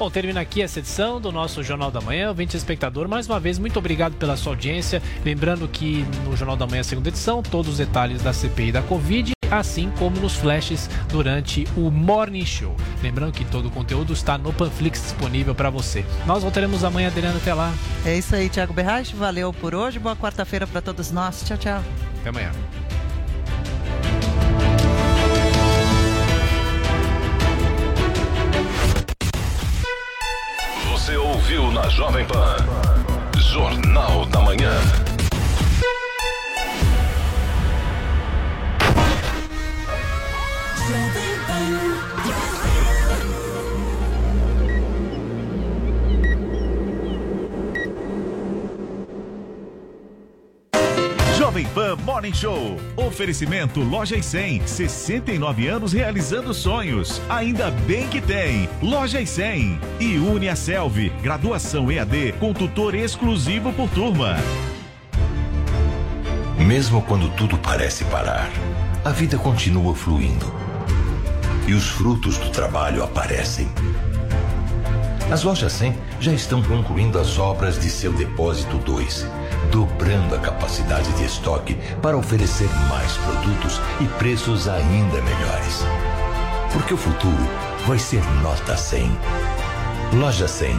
Bom, termina aqui essa edição do nosso Jornal da Manhã. Ouvinte espectador, mais uma vez, muito obrigado pela sua audiência. Lembrando que no Jornal da Manhã, segunda edição, todos os detalhes da CPI da Covid, assim como nos flashes durante o Morning Show. Lembrando que todo o conteúdo está no Panflix disponível para você. Nós voltaremos amanhã, Adriano, até lá. É isso aí, Thiago Berrache. Valeu por hoje. Boa quarta-feira para todos nós. Tchau, tchau. Até amanhã. Ouviu na Jovem Pan. Jornal da Manhã. Jovem Pan Morning Show. Oferecimento Loja e 100. 69 anos realizando sonhos. Ainda bem que tem. Loja e 100. E Une a Selvi. Graduação EAD com tutor exclusivo por turma. Mesmo quando tudo parece parar, a vida continua fluindo. E os frutos do trabalho aparecem. As lojas 100 já estão concluindo as obras de seu depósito 2, dobrando a capacidade de estoque para oferecer mais produtos e preços ainda melhores. Porque o futuro vai ser nota 100. Loja 100,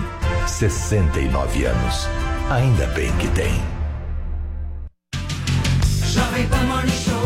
69 anos. Ainda bem que tem. Jovem Pan Morning Show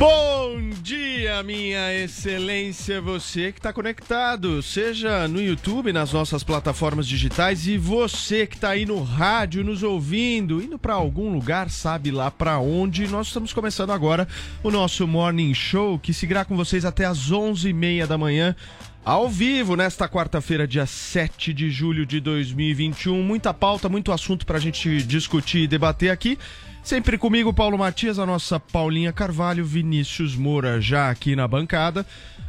Bom dia, minha excelência, você que está conectado, seja no YouTube, nas nossas plataformas digitais e você que está aí no rádio nos ouvindo, indo para algum lugar, sabe lá para onde. Nós estamos começando agora o nosso Morning Show, que seguirá com vocês até às 11h30 da manhã. Ao vivo, nesta quarta-feira, dia 7 de julho de 2021. Muita pauta, muito assunto para a gente discutir e debater aqui. Sempre comigo, Paulo Matias, a nossa Paulinha Carvalho, Vinícius Moura já aqui na bancada.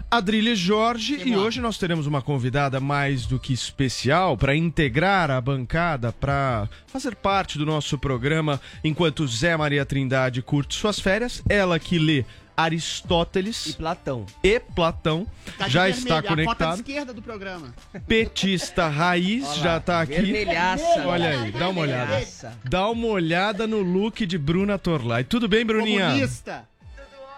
Adrilha Jorge e hoje nós teremos uma convidada mais do que especial para integrar a bancada, para fazer parte do nosso programa enquanto Zé Maria Trindade curte suas férias. Ela que lê Aristóteles E Platão. e Platão Tá de já vermelho, está A conectado. esquerda do programa. Petista raiz já tá aqui. Vermelhaça. Olha aí, dá uma olhada. Vermelhaça. Dá uma olhada no look de Bruna Torlai. Tudo bem, Bruninha? Comunista.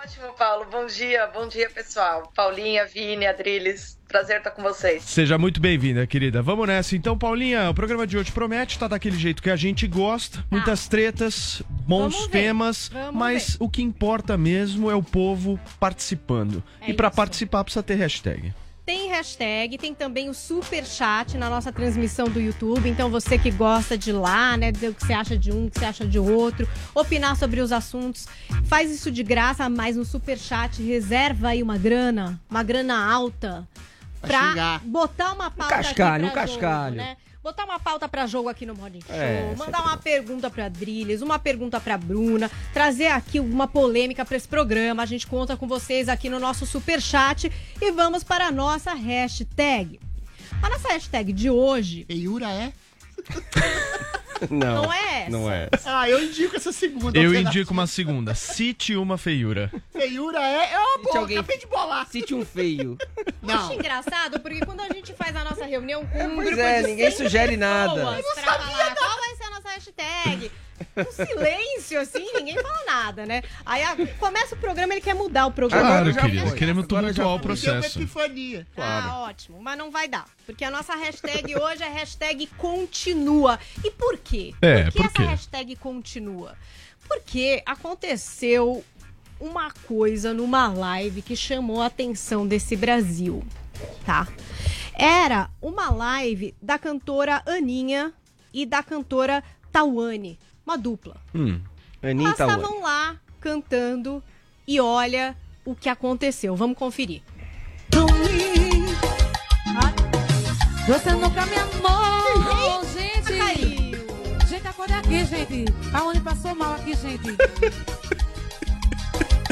Ótimo, Paulo. Bom dia, bom dia, pessoal. Paulinha, Vini, Adriles, prazer estar com vocês. Seja muito bem-vinda, querida. Vamos nessa. Então, Paulinha, o programa de hoje promete, tá daquele jeito que a gente gosta. Muitas tretas, bons Vamos ver. temas, mas o que importa mesmo é o povo participando. É e para participar precisa ter hashtag. Tem hashtag, tem também o super chat na nossa transmissão do YouTube. Então você que gosta de lá, né, dizer o que você acha de um, o que você acha de outro, opinar sobre os assuntos, faz isso de graça, mas no super chat reserva aí uma grana, uma grana alta Pra pra botar uma pauta cascalho, aqui pra um cascalho. Jogo, né? Botar uma pauta pra jogo aqui no Morning Show, É, mandar uma pergunta pra Driles, uma pergunta pra Bruna, trazer aqui uma polêmica pra esse programa. A gente conta com vocês aqui no nosso super chat e vamos para a nossa hashtag. A nossa hashtag de hoje Feiura é? Não. não é essa. Não é. Ah, eu indico essa segunda. Eu indico uma segunda. Cite uma feiura. Feiura é. É uma boa, alguém- acabei de bolar. Cite um feio. Eu acho Não. engraçado porque quando a gente faz a nossa reunião com um Pois grupo é, de ninguém 100 sugere nada. pessoas pra falar qual vai ser a nossa hashtag. Um silêncio, assim, ninguém fala nada, né? Aí a- começa o programa, ele quer mudar o programa. Claro, foi. Queremos tumultuar o. Deu uma processo. epifania. Ah, ótimo, mas não vai dar. Porque a nossa hashtag hoje é hashtag continua. E por quê? É, por que por essa hashtag continua? Porque aconteceu uma coisa numa live que chamou a atenção desse Brasil, tá? Era uma live da cantora Aninha e da cantora Tawane, uma dupla. Hum. Aninha Elas tá estavam lá cantando e olha o que aconteceu. Vamos conferir. Você nunca me amou, gente. Caiu. Gente, acorde aqui, gente. Aonde passou mal aqui, gente.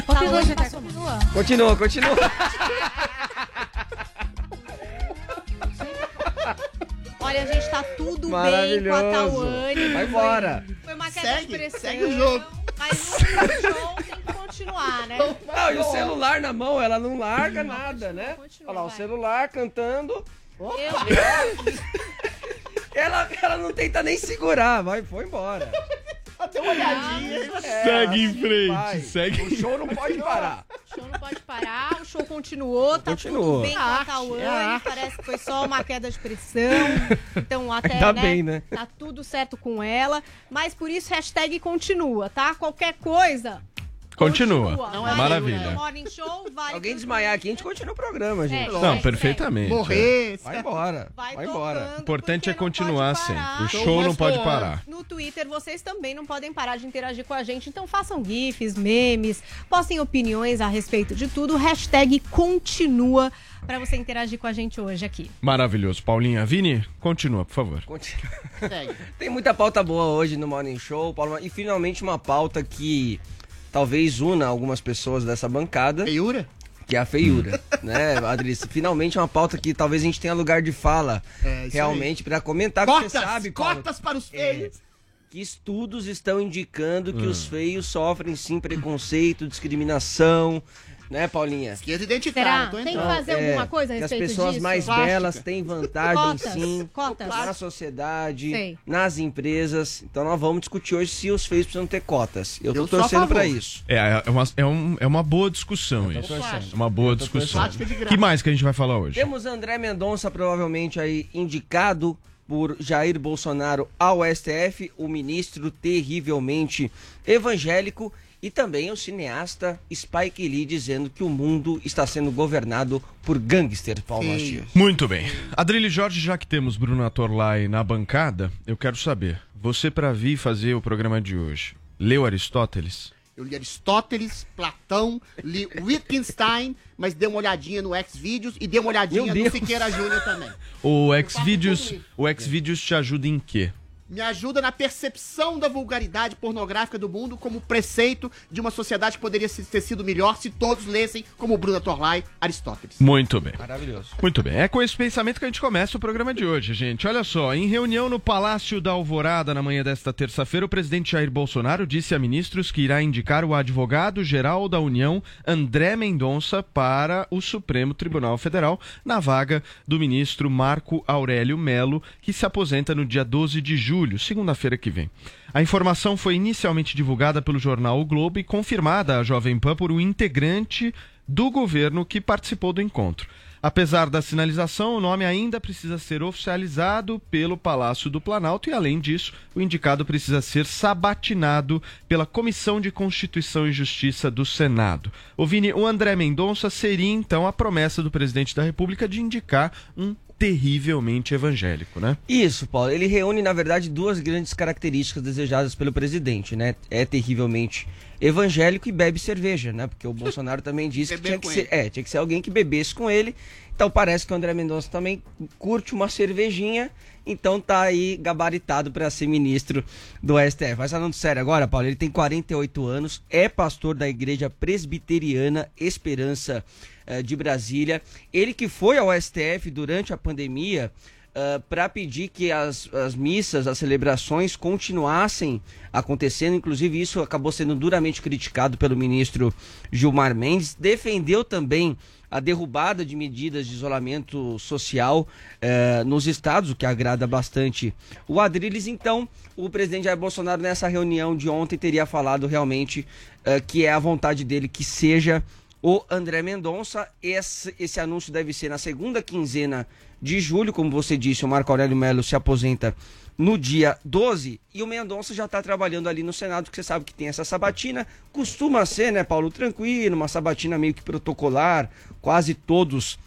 Continua, hoje gente, passou continua. Continua, continua. Olha, a gente tá tudo bem com a. Tawane. Vai Foi- embora. Foi uma queda Segue, de pressão. segue o jogo. Mas o show tem que continuar, né? Não, e o celular na mão, ela não larga nada, né? Continua, Olha lá, o vai. celular cantando. Eu- Ela, ela não tenta nem segurar, vai, foi embora. Dê uma olhadinha. Segue em frente, vai. segue. O show não pode parar. O show não pode parar, o show continuou, tá Continuou. tudo bem com a Arte, arte. parece que foi só uma queda de pressão, então até, Ainda né, bem, né? tá tudo certo com ela, mas por isso hashtag continua, tá? Qualquer coisa, Continua. Não é Maravilha. No Morning Show, vale Alguém desmaiar aqui, a gente continua o programa, gente. É, Não, perfeitamente. Morrer. Vai embora, Vai, vai embora. O importante é continuar sempre. O Show não pode parar. No Twitter, vocês também não podem parar de interagir com a gente, então façam gifs, memes, postem opiniões a respeito de tudo. Hashtag continua pra você interagir com a gente hoje aqui. Maravilhoso. Paulinha, Vini, continua, por favor. Continua. Tem muita pauta boa hoje no Morning Show, Paulo. E finalmente uma pauta que talvez una algumas pessoas dessa bancada, Feiura? que é a feiura, né, Adrice? Finalmente uma pauta que talvez a gente tenha lugar de fala É, realmente pra comentar, Cotas, você sabe, Paulo, cotas para os É. feios. que estudos estão indicando que Hum. os feios sofrem sim preconceito, discriminação, né, Paulinha? Esquerda identitária, Será? tô Tem que entrando. fazer alguma coisa a É, que as respeito pessoas disso? mais Plástica. belas têm vantagem Cotas, sim cotas. na sociedade, Sei. nas empresas. Então nós vamos discutir hoje se os feios precisam ter cotas. Eu tô Eu sou a torcendo favor. pra isso. É, é uma, é, um- é uma boa discussão isso. É uma boa discussão. De graça. que mais que a gente vai falar hoje? Temos André Mendonça provavelmente aí indicado por Jair Bolsonaro ao STF, o ministro terrivelmente evangélico e também o cineasta Spike Lee dizendo que o mundo está sendo governado por gangsters, Paulo. Muito bem. Adrilho Jorge, já que temos Bruna Torlai na bancada, eu quero saber, você para vir fazer o programa de hoje, leu Aristóteles? Eu li Aristóteles, Platão, li Wittgenstein, mas dei uma olhadinha no Xvideos e dei uma olhadinha no. Siqueira Júnior também. O Xvideos, o Xvideos te ajuda em quê? Me ajuda na percepção da vulgaridade pornográfica do mundo como preceito de uma sociedade que poderia ter sido melhor se todos lessem, como Bruna Torlai, Aristóteles. Muito bem. Maravilhoso. Muito bem, é com esse pensamento que a gente começa o programa de hoje, gente. Olha só, em reunião no Palácio da Alvorada na manhã desta terça-feira, o presidente Jair Bolsonaro disse a ministros que irá indicar o advogado-geral da União, André Mendonça, para o Supremo Tribunal Federal, na vaga do ministro Marco Aurélio Melo, que se aposenta no dia 12 de julho, segunda-feira que vem. A informação foi inicialmente divulgada pelo jornal O Globo e confirmada à Jovem Pan por um integrante do governo que participou do encontro. Apesar da sinalização, o nome ainda precisa ser oficializado pelo Palácio do Planalto e, além disso, o indicado precisa ser sabatinado pela Comissão de Constituição e Justiça do Senado. O Vini, o André Mendonça seria então a promessa do presidente da República de indicar um terrivelmente evangélico, né? Isso, Paulo. Ele reúne, na verdade, duas grandes características desejadas pelo presidente, né? É terrivelmente evangélico e bebe cerveja, né? Porque o Bolsonaro também disse que tinha que, ser, é, tinha que ser alguém que bebesse com ele. Então parece que o André Mendonça também curte uma cervejinha. Então tá aí gabaritado para ser ministro do STF. Mas falando sério agora, Paulo, ele tem 48 anos, é pastor da Igreja Presbiteriana Esperança eh, de Brasília. Ele que foi ao STF durante a pandemia para pedir que as, as missas, as celebrações continuassem acontecendo. Inclusive, isso acabou sendo duramente criticado pelo ministro Gilmar Mendes. Defendeu também a derrubada de medidas de isolamento social eh, nos estados, o que agrada bastante o Adriles. Então, o presidente Jair Bolsonaro, nessa reunião de ontem, teria falado realmente eh, que é a vontade dele que seja o André Mendonça. Esse, esse anúncio deve ser na segunda quinzena de julho, como você disse, o Marco Aurélio Melo se aposenta no dia 12 e o Mendonça já está trabalhando ali no Senado, que você sabe que tem essa sabatina. Costuma ser, né, Paulo, tranquilo, uma sabatina meio que protocolar, quase todos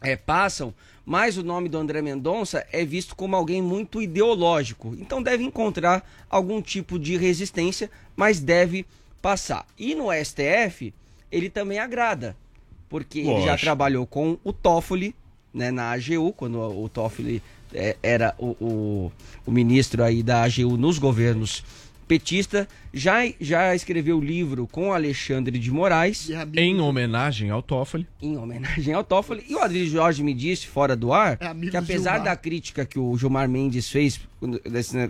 é, passam, mas o nome do André Mendonça é visto como alguém muito ideológico. Então deve encontrar algum tipo de resistência, mas deve passar. E no STF, ele também agrada, porque ele já trabalhou com o Toffoli, né, na AGU, quando o Toffoli era o, o, o ministro aí da AGU nos governos petista, já, já escreveu o livro com Alexandre de Moraes. Em homenagem ao Toffoli. Em homenagem ao Toffoli. E o Adrilho Jorge me disse, fora do ar, É que apesar Gilmar. da crítica que o Gilmar Mendes fez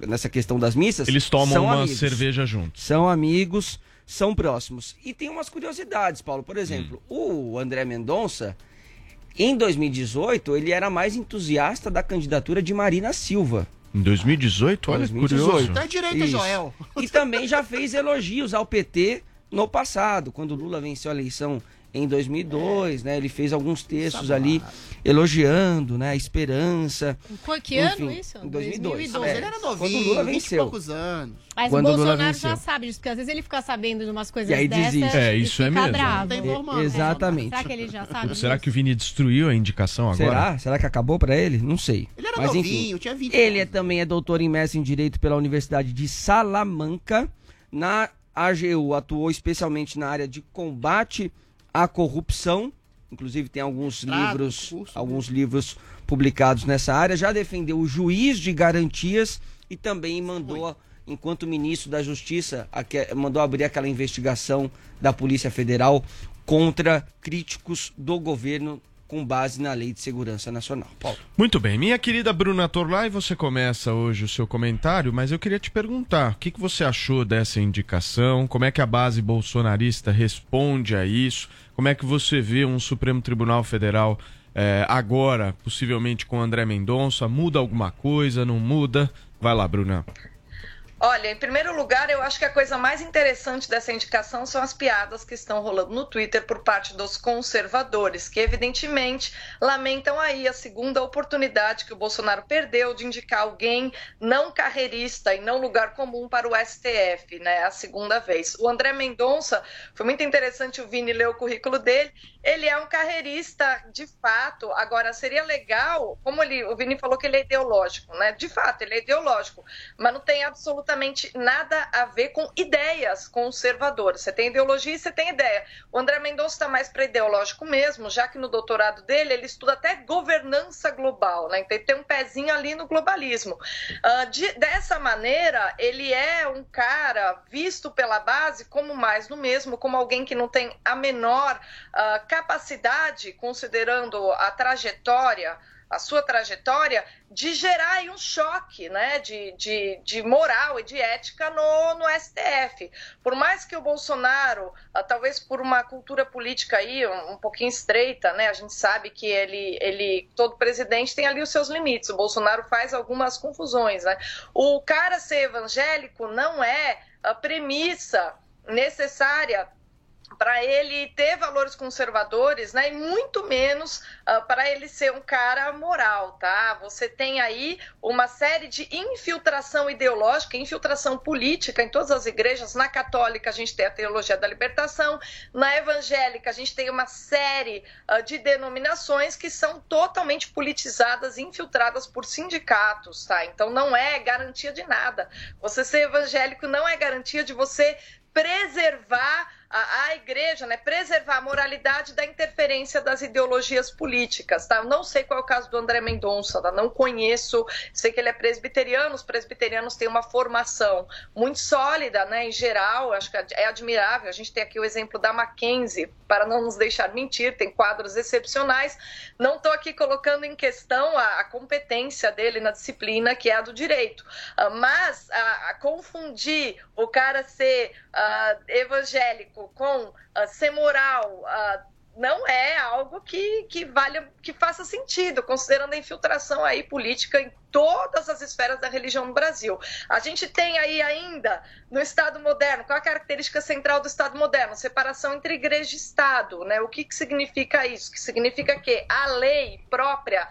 nessa questão das missas. Eles tomam são uma amigos. cerveja juntos. São amigos, são próximos. E tem umas curiosidades, Paulo. Por exemplo, o André Mendonça, em 2018, ele era mais entusiasta da candidatura de Marina Silva. Em 2018, olha, 2018. curioso. Tá direita, Isso. Joel. E também já fez elogios ao PT no passado, quando o Lula venceu a eleição em 2002, né? Ele fez alguns textos ali elogiando, né, a esperança. Foi que ano Enfim, isso? Em 2002. Ah, mas É, ele era Quando o novinho, Lula 20 e venceu. poucos anos. Mas Quando o o Lula Bolsonaro venceu. já sabe disso, porque às vezes ele fica sabendo de umas coisas E aí dessas desiste. É, e isso é mesmo. bravo. Tá. É, exatamente. Será que ele já sabe Será disso? que o Vini destruiu a indicação agora? Será? Será que acabou pra ele? Não sei. Ele era Mas novinho, enfim, tinha 20 ele é, também é doutor em mestre em Direito pela Universidade de Salamanca. Na AGU atuou especialmente na área de combate à corrupção. Inclusive tem alguns Mestrado, livros, curso, alguns livros publicados nessa área. Já defendeu o juiz de garantias e também mandou, enquanto ministro da Justiça, mandou abrir aquela investigação da Polícia Federal contra críticos do governo com base na Lei de Segurança Nacional. Paulo. Muito bem, minha querida Bruna Torlai, você começa hoje o seu comentário, mas eu queria te perguntar, o que, você achou dessa indicação? Como é que a base bolsonarista responde a isso? Como é que você vê um Supremo Tribunal Federal eh, agora, possivelmente com André Mendonça? Muda alguma coisa, não muda? Vai lá, Bruna. Olha, em primeiro lugar, eu acho que a coisa mais interessante dessa indicação são as piadas que estão rolando no Twitter por parte dos conservadores, que evidentemente lamentam aí a segunda oportunidade que o Bolsonaro perdeu de indicar alguém não carreirista e não lugar comum para o STF, né? A segunda vez. O André Mendonça, foi muito interessante o Vini ler o currículo dele. Ele é um carreirista de fato. Agora, seria legal, como ele, o Vini falou que ele é ideológico, né? De fato, ele é ideológico, mas não tem absolutamente nada a ver com ideias conservadoras. Você tem ideologia e você tem ideia. O André Mendonça está mais para ideológico mesmo, já que no doutorado dele ele estuda até governança global, né? Então ele tem um pezinho ali no globalismo. Ah, de- dessa maneira, ele é um cara visto pela base como mais no mesmo, como alguém que não tem a menor ah, capacidade, considerando a trajetória a sua trajetória de gerar aí um choque né, de, de, de moral e de ética no, no STF. Por mais que o Bolsonaro, ah, talvez por uma cultura política aí um, um pouquinho estreita, né, a gente sabe que ele, ele, todo presidente tem ali os seus limites. O Bolsonaro faz algumas confusões. Né? O cara ser evangélico não é a premissa necessária para ele ter valores conservadores, né? E muito menos para ele ser um cara moral, tá? Você tem aí uma série de infiltração ideológica, infiltração política em todas as igrejas. Na católica a gente tem a teologia da libertação, na evangélica a gente tem uma série ah, de denominações que são totalmente politizadas, infiltradas por sindicatos, tá? Então não é garantia de nada. Você ser evangélico não é garantia de você preservar a, a igreja, né, preservar a moralidade da interferência das ideologias políticas, tá? Eu não sei qual é o caso do André Mendonça, tá? Não conheço, sei que ele é presbiteriano, os presbiterianos têm uma formação muito sólida, né, em geral, acho que é admirável, a gente tem aqui o exemplo da Mackenzie, para não nos deixar mentir, tem quadros excepcionais, não estou aqui colocando em questão a, a competência dele na disciplina, que é a do direito, Ah, mas a, a confundir o cara ser ah, evangélico com ah, ser moral ah, não é algo que, que valha, que faça sentido, considerando a infiltração aí política em todas as esferas da religião no Brasil. A gente tem aí ainda no Estado moderno, qual a característica central do Estado moderno? Separação entre igreja e Estado, né? O que, que significa isso? Que significa que a lei própria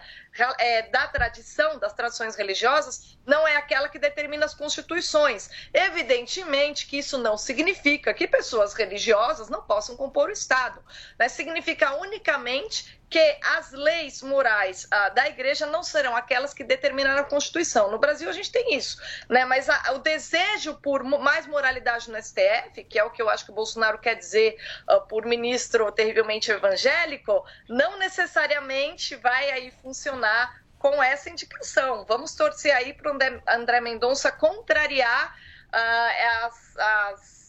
é, da tradição, das tradições religiosas, não é aquela que determina as constituições. Evidentemente que isso não significa que pessoas religiosas não possam compor o Estado. Né? Significa unicamente que as leis morais ah, da igreja não serão aquelas que determinaram a Constituição. No Brasil a gente tem isso, né? Mas a- o desejo por mais moralidade no STF, que é o que eu acho que o Bolsonaro quer dizer ah, por ministro terrivelmente evangélico, não necessariamente vai aí funcionar com essa indicação. Vamos torcer aí para o André Mendonça contrariar ah, as, as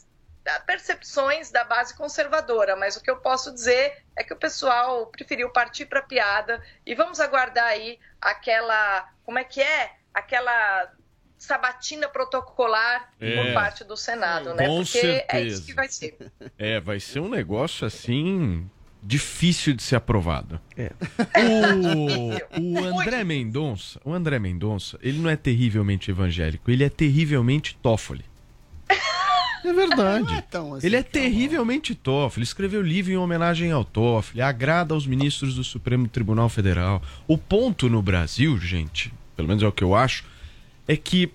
percepções da base conservadora, mas o que eu posso dizer é que o pessoal preferiu partir para piada e vamos aguardar aí aquela, como é que é? Aquela sabatina protocolar É. por parte do Senado, né? Com Porque é certeza. isso que vai ser. É, vai ser um negócio assim difícil de ser aprovado. É. O, o André Mendonça, o André Mendonça, ele não é terrivelmente evangélico, ele é terrivelmente Toffoli. É verdade. É tão assim, ele é terrivelmente Toffoli. Escreveu livro em homenagem ao Toffoli. Agrada aos ministros do Supremo Tribunal Federal. O ponto no Brasil, gente, pelo menos é o que eu acho, é que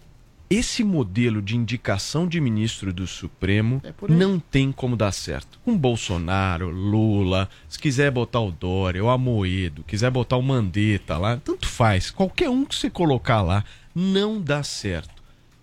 esse modelo de indicação de ministro do Supremo aí. não tem como dar certo. Com Bolsonaro, Lula, se quiser botar o Dória, o Amoedo, quiser botar o Mandetta lá, tanto faz. Qualquer um que você colocar lá, não dá certo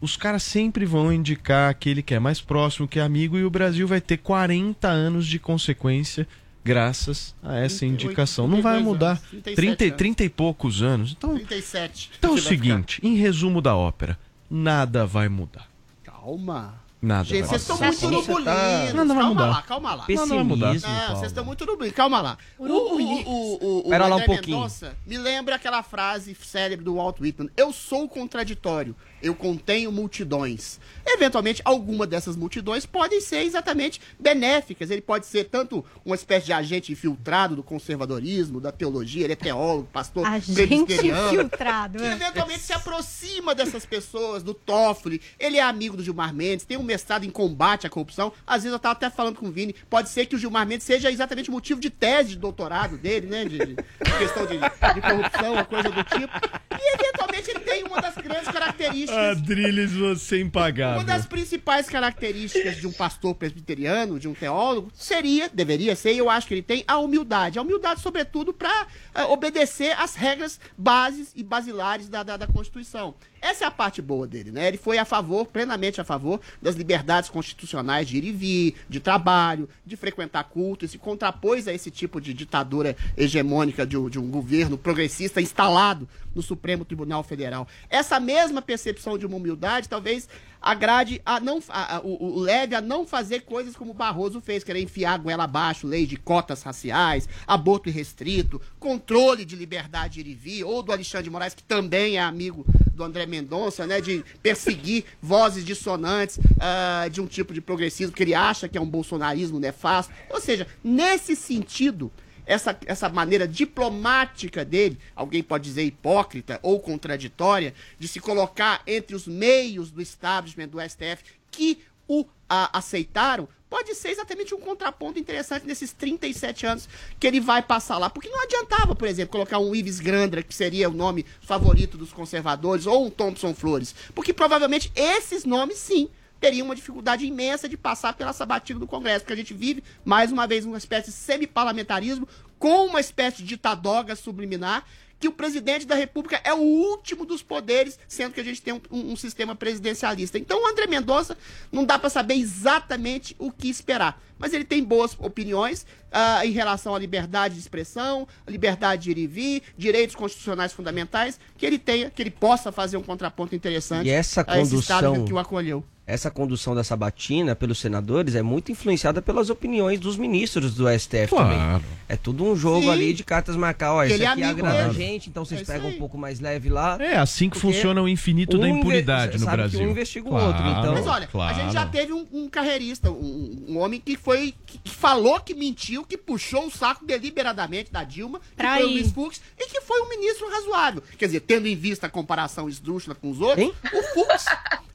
os caras sempre vão indicar aquele que é mais próximo, que é amigo, e o Brasil vai ter 40 anos de consequência graças a essa 38, indicação. Não vai 32 mudar. anos, 37 30, anos. 30 e poucos anos. Então, 37. então é o seguinte, em resumo da ópera, nada vai mudar. Calma. Nada Gente, vocês estão muito no bulindo. tá- Nada vai calma mudar. lá, calma lá. Nada vai mudar. Pessimismo, Não, vocês estão muito no bulindo. Calma lá. O, o, o, o, o Pera lá um pouquinho. Mendonça me lembra aquela frase célebre do Walt Whitman. Eu sou contraditório. Eu contenho multidões. Eventualmente, alguma dessas multidões podem ser exatamente benéficas. Ele pode ser tanto uma espécie de agente infiltrado do conservadorismo, da teologia. Ele é teólogo, pastor Agente infiltrado. que é. eventualmente se aproxima dessas pessoas, do Toffoli. Ele é amigo do Gilmar Mendes, tem um mestrado em combate à corrupção. Às vezes eu tava até falando com o Vini, pode ser que o Gilmar Mendes seja exatamente o motivo de tese de doutorado dele, né? De, de- questão de, de corrupção, uma coisa do tipo. E eventualmente ele tem uma das grandes características. Adriles, você impagável. Uma das principais características de um pastor presbiteriano, de um teólogo, seria, deveria ser, eu acho que ele tem, a humildade. A humildade, sobretudo, para obedecer às regras bases e basilares da, da, da Constituição. Essa é a parte boa dele, né? Ele foi a favor, plenamente a favor, das liberdades constitucionais de ir e vir, de trabalho, de frequentar culto, e se contrapôs a esse tipo de ditadura hegemônica de um, de um governo progressista instalado no Supremo Tribunal Federal. Essa mesma percepção de uma humildade talvez agrade a não a- a- o, o leve a não fazer coisas como Barroso fez, querer enfiar a goela abaixo, lei de cotas raciais, aborto irrestrito, controle de liberdade de ir e vir, ou do Alexandre de Moraes, que também é amigo do André Mendonça, né, de perseguir vozes dissonantes ah, de um tipo de progressismo que ele acha que é um bolsonarismo nefasto. Ou seja, nesse sentido, essa, essa maneira diplomática dele, alguém pode dizer hipócrita ou contraditória, de se colocar entre os meios do establishment do STF que o a- aceitaram, pode ser exatamente um contraponto interessante nesses 37 anos que ele vai passar lá. Porque não adiantava, por exemplo, colocar um Ives Grandra, que seria o nome favorito dos conservadores, ou um Thompson Flores. Porque provavelmente esses nomes, sim, teriam uma dificuldade imensa de passar pela sabatina do Congresso, porque a gente vive, mais uma vez, uma espécie de semi-parlamentarismo com uma espécie de ditadoga subliminar, que o presidente da República é o último dos poderes, sendo que a gente tem um, um- sistema presidencialista. Então o André Mendonça não dá para saber exatamente o que esperar. Mas ele tem boas opiniões ah, em relação à liberdade de expressão, liberdade de ir e vir, direitos constitucionais fundamentais, que ele tenha, que ele possa fazer um contraponto interessante E essa a esse condução- Estado que o acolheu. Essa condução da sabatina pelos senadores é muito influenciada pelas opiniões dos ministros do STF Claro. também. É tudo um jogo Sim. ali de cartas marcar. Ó, Ele é aqui amigo agrada a gente, então vocês É pegam um pouco mais leve lá. É assim que funciona o infinito da um inve- impunidade no sabe que Brasil. um investiga o outro, então- Mas olha, a gente já teve um, um carreirista, um, um homem que foi. Que, que falou que mentiu, que puxou o saco deliberadamente da Dilma, que Pra foi o. Luiz Fux, e que foi um ministro razoável. Quer dizer, tendo em vista a comparação esdrúxula com os outros, o Fux.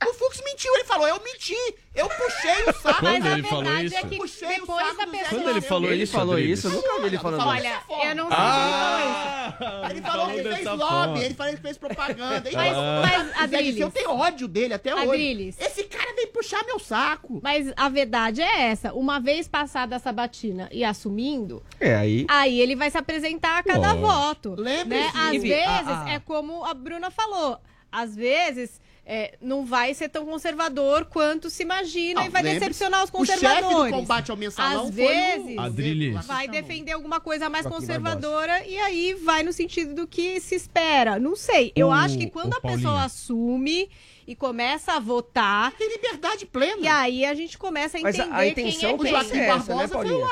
O Fux mentiu, ele falou, eu menti, eu puxei o saco. Quando Mas a ele falou verdade isso? é que Puxei o depois saco a pessoa... Quando ele falou Ele isso, falou isso? Eu nunca vi ele falando Fala isso. Olha, eu não sei se ele falou isso. Ah, Ele falou que fez dessa lobby, forma. ele falou que fez propaganda. Mas- mas, Zé Adriles- eu tenho ódio dele até hoje. Adriles. Esse cara vem puxar meu saco. Mas a verdade é essa. Uma vez passada a sabatina e assumindo, É, aí. aí ele vai se apresentar a cada Lógico. voto. Lembre-se. Né? Às Ive, vezes, a- a- é como a Bruna falou. Às vezes, é, não vai ser tão conservador quanto se imagina e Não, vai decepcionar os O chefe do conservadores. combate ao mensalão Às foi vezes, o... Vai defender alguma coisa mais Joaquim conservadora e aí vai no sentido do que se espera. Não sei. Eu O- acho que quando a pessoa Paulinho. assume e começa a votar. Tem liberdade plena. E aí a gente começa a Mas entender a, a intenção quem é quem. que ser essa, né, Paulinha?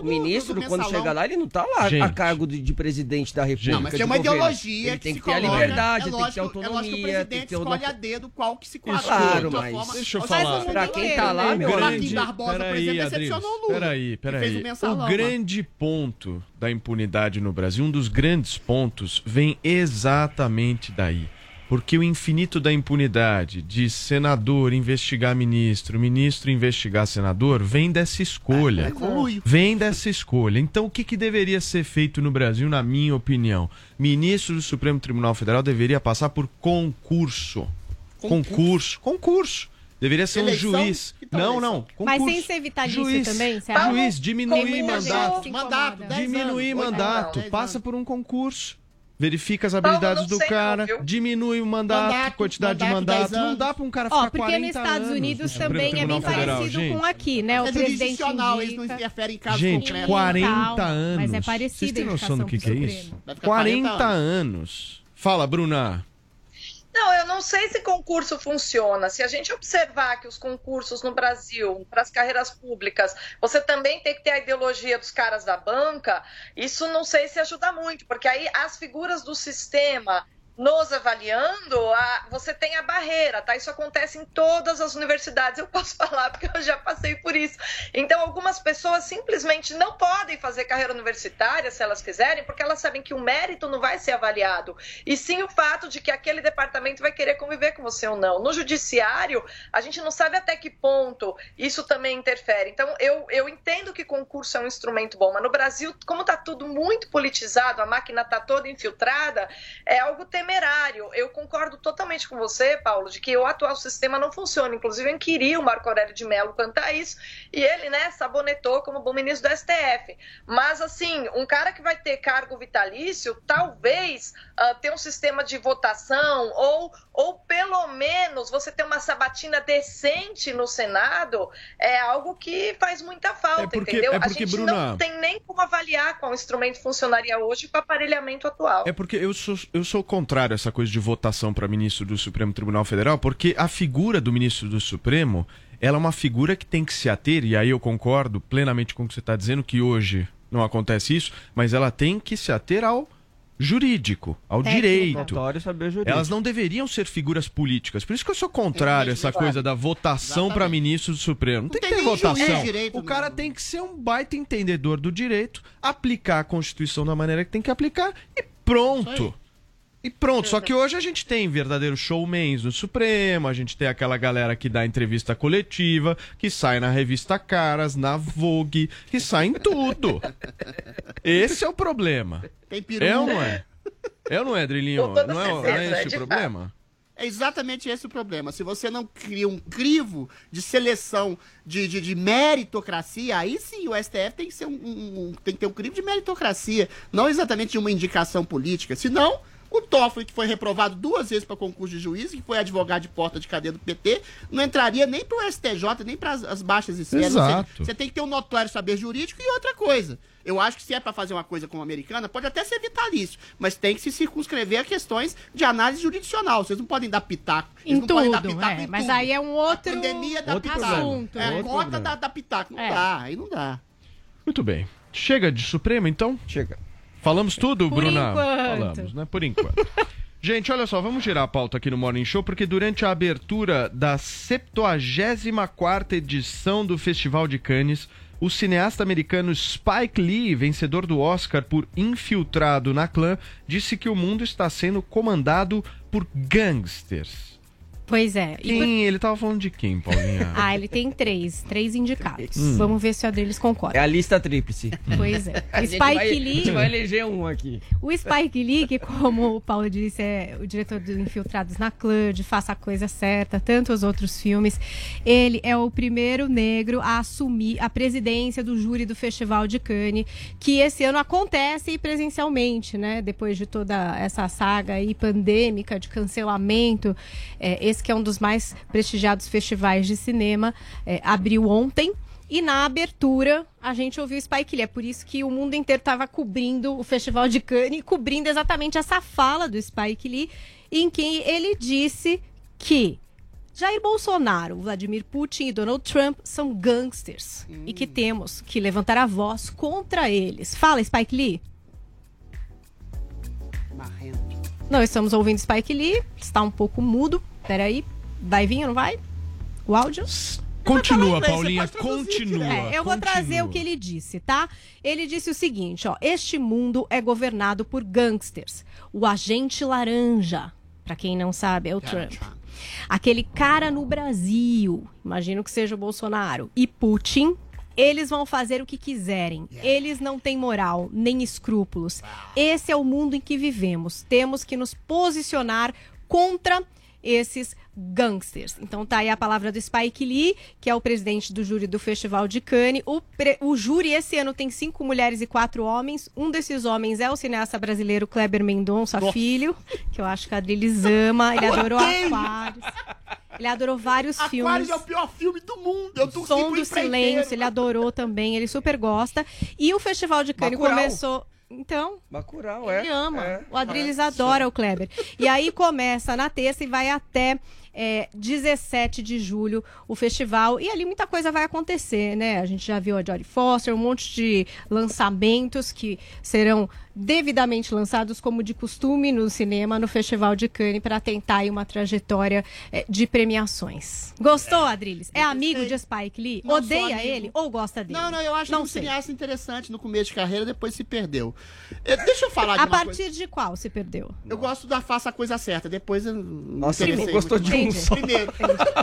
O ministro, quando chega lá, ele não tá lá a Gente. cargo de, de presidente da república. Não, mas tem uma governo. ideologia Ele que tem se que ter a coloca- liberdade, é tem que ter lógico, autonomia, É lógico que o tem presidente escolhe uma... a dedo qual que se quadra. Claro, mas- forma- Deixa eu falar. o Pra quem inteiro, tá lá, né? meu O amigo. Marquinhos Barbosa, por exemplo, decepcionou o Lula. Peraí, peraí. fez o O lá. grande ponto da impunidade no Brasil, um dos grandes pontos, vem exatamente daí. Porque o infinito da impunidade de senador investigar ministro, ministro investigar senador, vem dessa escolha. É conluio. Vem dessa escolha. Então, o que, que deveria ser feito no Brasil, na minha opinião? Ministro do Supremo Tribunal Federal deveria passar por concurso. Concurso. Concurso. Deveria ser um Eleição? juiz. Que tal Não, não. Mas Concurso. sem ser vitalício Juiz. também, você? Juiz, diminuir mandato. Mandato, Diminuir mandato. Passa por um concurso. Verifica as Paulo, habilidades não do sei não, cara, viu? diminui o mandato, Mandato, quantidade de mandato, mandato. dez Não dá pra um cara ficar Ó, porque 40 nos Estados anos Unidos Supremo também é bem Federal, parecido gente. com aqui, né? O É presidente jurisdicional, eles não interferem em casos Gente, concretos. 40 Calma, anos. mas é Vocês parecido têm a noção do que, que é isso? Supremo. Vai ficar 40 40 anos. Fala, Bruna. Não, eu não sei se concurso funciona. Se a gente observar que os concursos no Brasil, para as carreiras públicas, você também tem que ter a ideologia dos caras da banca, isso não sei se ajuda muito, porque aí as figuras do sistema nos avaliando, a- você tem a barreira, tá? Isso acontece em todas as universidades, eu posso falar porque eu já passei por isso. Então, algumas pessoas simplesmente não podem fazer carreira universitária se elas quiserem, porque elas sabem que o mérito não vai ser avaliado, e sim o fato de que aquele departamento vai querer conviver com você ou não. No judiciário, a gente não sabe até que ponto isso também interfere. Então, eu, eu entendo que concurso é um instrumento bom, mas no Brasil, como está tudo muito politizado, a máquina está toda infiltrada, é algo temerário. Eu concordo totalmente com você, Paulo, de que o atual sistema não funciona. Inclusive, eu inquiri o Marco Aurélio de Mello a isso, e ele, né, sabonetou como bom ministro do STF. Mas, assim, um cara que vai ter cargo vitalício, talvez ah, ter um sistema de votação, ou, ou pelo menos você ter uma sabatina decente no Senado, é algo que faz muita falta, É porque- entendeu? é a porque, gente Bruna- não tem nem como avaliar qual instrumento funcionaria hoje com o aparelhamento atual. É porque eu sou, eu sou contrário a essa coisa de votação para ministro do Supremo Tribunal Federal, porque a figura do ministro do Supremo, ela é uma figura que tem que se ater, e aí eu concordo plenamente com o que você está dizendo, que hoje não acontece isso, mas ela tem que se ater ao jurídico, ao Técnico. direito. Jurídico. Elas não deveriam ser figuras políticas. Por isso que eu sou contrário a essa coisa da votação para ministro do Supremo. Não, tem, tem que ter votação. direito, o cara não. tem que ser um baita entendedor do direito, aplicar a Constituição da maneira que tem que aplicar e pronto. E pronto, só que hoje a gente tem verdadeiros showmans no Supremo, a gente tem aquela galera que dá entrevista coletiva, que sai na revista Caras, na Vogue, que sai em tudo. Esse é o problema. Tem peru. É ou não é? É ou não é, Drilinho? Não é, não é esse de o problema? É exatamente esse o problema. Se você não cria um crivo de seleção de, de, de meritocracia, aí sim o STF tem que, ser um, um- um- tem que ter um crivo de meritocracia, não exatamente de uma indicação política. Senão, Toffoli, que foi reprovado duas vezes para concurso de juiz, que foi advogado de porta de cadeia do PT, não entraria nem para o STJ, nem para as baixas esferas. Exato. Você tem que ter um notório saber jurídico e outra coisa. Eu acho que se é para fazer uma coisa como a americana, pode até ser vitalício, mas tem que se circunscrever a questões de análise jurisdicional. Vocês não podem dar pitaco. Em Eles não podem dar tudo, pitaco é, em mas tudo. aí é um outro A pandemia dá Outro pitaco. assunto. É, a Outro cota dá, dá pitaco. Não É. dá, aí não dá. Muito bem. Chega de Supremo, então? Chega. Falamos tudo, Por Bruna? enquanto. Falamos, né? Por enquanto. Gente, olha só, vamos girar a pauta aqui no Morning Show, porque durante a abertura da 74ª edição do Festival de Cannes, o cineasta americano Spike Lee, vencedor do Oscar por Infiltrado na Clã, disse que o mundo está sendo comandado por gangsters. Pois é. E por- Quem? Ele tava falando de quem, Paulinha? Ah, ele tem três, três indicados. Hum. Vamos ver se o deles É concorda. a lista tríplice. Pois é. A gente Spike vai- A Lee. gente vai eleger um aqui. O Spike Lee, que como o Paulo disse, é o diretor do Infiltrados na Clã, de Faça a Coisa Certa, tantos outros filmes, ele é o primeiro negro a assumir a presidência do júri do Festival de Cannes, que esse ano acontece presencialmente, né? Depois de toda essa saga aí pandêmica de cancelamento, é, esse que é um dos mais prestigiados festivais de cinema, é, abriu ontem. E na abertura, a gente ouviu Spike Lee. É por isso que o mundo inteiro estava cobrindo o Festival de Cannes, cobrindo exatamente essa fala do Spike Lee, em que ele disse que Jair Bolsonaro, Vladimir Putin e Donald Trump são gangsters e que temos que levantar a voz contra eles. Fala, Spike Lee. Marrento. Não estamos ouvindo Spike Lee, está um pouco mudo. Peraí, vai vir ou não vai? O áudio? Continua, inglês, Paulinha, pode traduzir, continua. É, eu vou continua. trazer o que ele disse, tá? Ele disse o seguinte, ó: "Este mundo é governado por gangsters. O agente laranja, pra quem não sabe, é o Trump. Aquele cara no Brasil, imagino que seja o Bolsonaro, e Putin, eles vão fazer o que quiserem. Eles não têm moral, nem escrúpulos. Esse é o mundo em que vivemos. Temos que nos posicionar contra esses gangsters. Então tá aí a palavra do Spike Lee, que é o presidente do júri do Festival de Cannes. O, o júri esse ano tem cinco mulheres e quatro homens. Um desses homens é o cineasta brasileiro Kleber Mendonça Filho, que eu acho que a Adriles ama. Ele adorou! Aquários. Ele adorou vários filmes. Aquários é o pior filme do mundo. Eu Som do. Silêncio, ele adorou também, ele super gosta. E o Festival de Cannes Bacurau. começou. Então, Bacurau, é. ele ama. É. O Adriles adora o Kleber. E aí começa na terça e vai até é, 17 de julho o festival. E ali muita coisa vai acontecer, né? A gente já viu a Jodie Foster, um monte de lançamentos que serão devidamente lançados como de costume no cinema no Festival de Cannes para tentar aí uma trajetória é, de premiações. Gostou, Adriles? É amigo de Spike Lee? Não Odeia ele ou gosta dele? Não, não, eu acho não que um cineasta interessante no começo de carreira, depois se perdeu. Eh, Deixa eu falar de A uma partir coisa. de qual se perdeu? Eu gosto da faça a coisa certa, depois eu não Nossa, gostou muito de um só. Primeiro.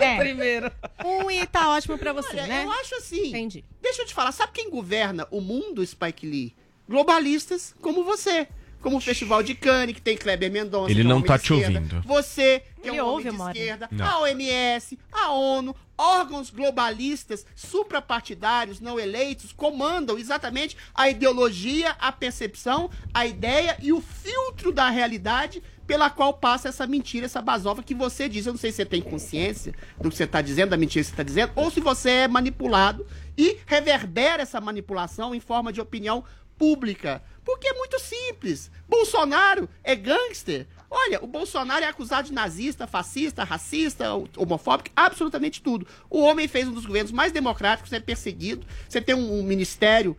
É, Primeiro. um e tá ótimo pra você, Olha, né? eu acho assim. Entendi. Deixa eu te falar, sabe quem governa o mundo, Spike Lee? Globalistas como você. Como o Festival de Cannes, que tem Kleber Mendonça. Ele é um não tá te esquerda. ouvindo. Você, que Ele é um ouve, homem de esquerda. Não. A OMS, a ONU, órgãos globalistas suprapartidários não eleitos comandam exatamente a ideologia, a percepção, a ideia e o filtro da realidade pela qual passa essa mentira, essa basova que você diz. Eu não sei se você tem consciência do que você está dizendo, da mentira que você está dizendo, ou se você é manipulado e reverbera essa manipulação em forma de opinião pública. Porque é muito simples. Bolsonaro é gangster. Olha, o Bolsonaro é acusado de nazista, fascista, racista, homofóbico, absolutamente tudo. O homem fez um dos governos mais democráticos, é perseguido. Você tem um, um ministério,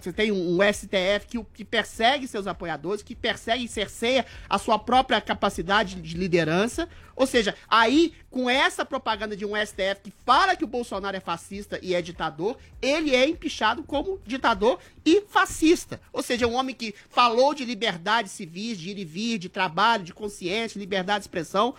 você tem um, um STF que, que persegue seus apoiadores, que persegue e cerceia a sua própria capacidade de liderança. Ou seja, aí, com essa propaganda de um STF que fala que o Bolsonaro é fascista e é ditador, ele é empichado como ditador e fascista. Ou seja, um homem que falou de liberdades civis, de ir e vir, de trabalho, de consciência, liberdade de expressão.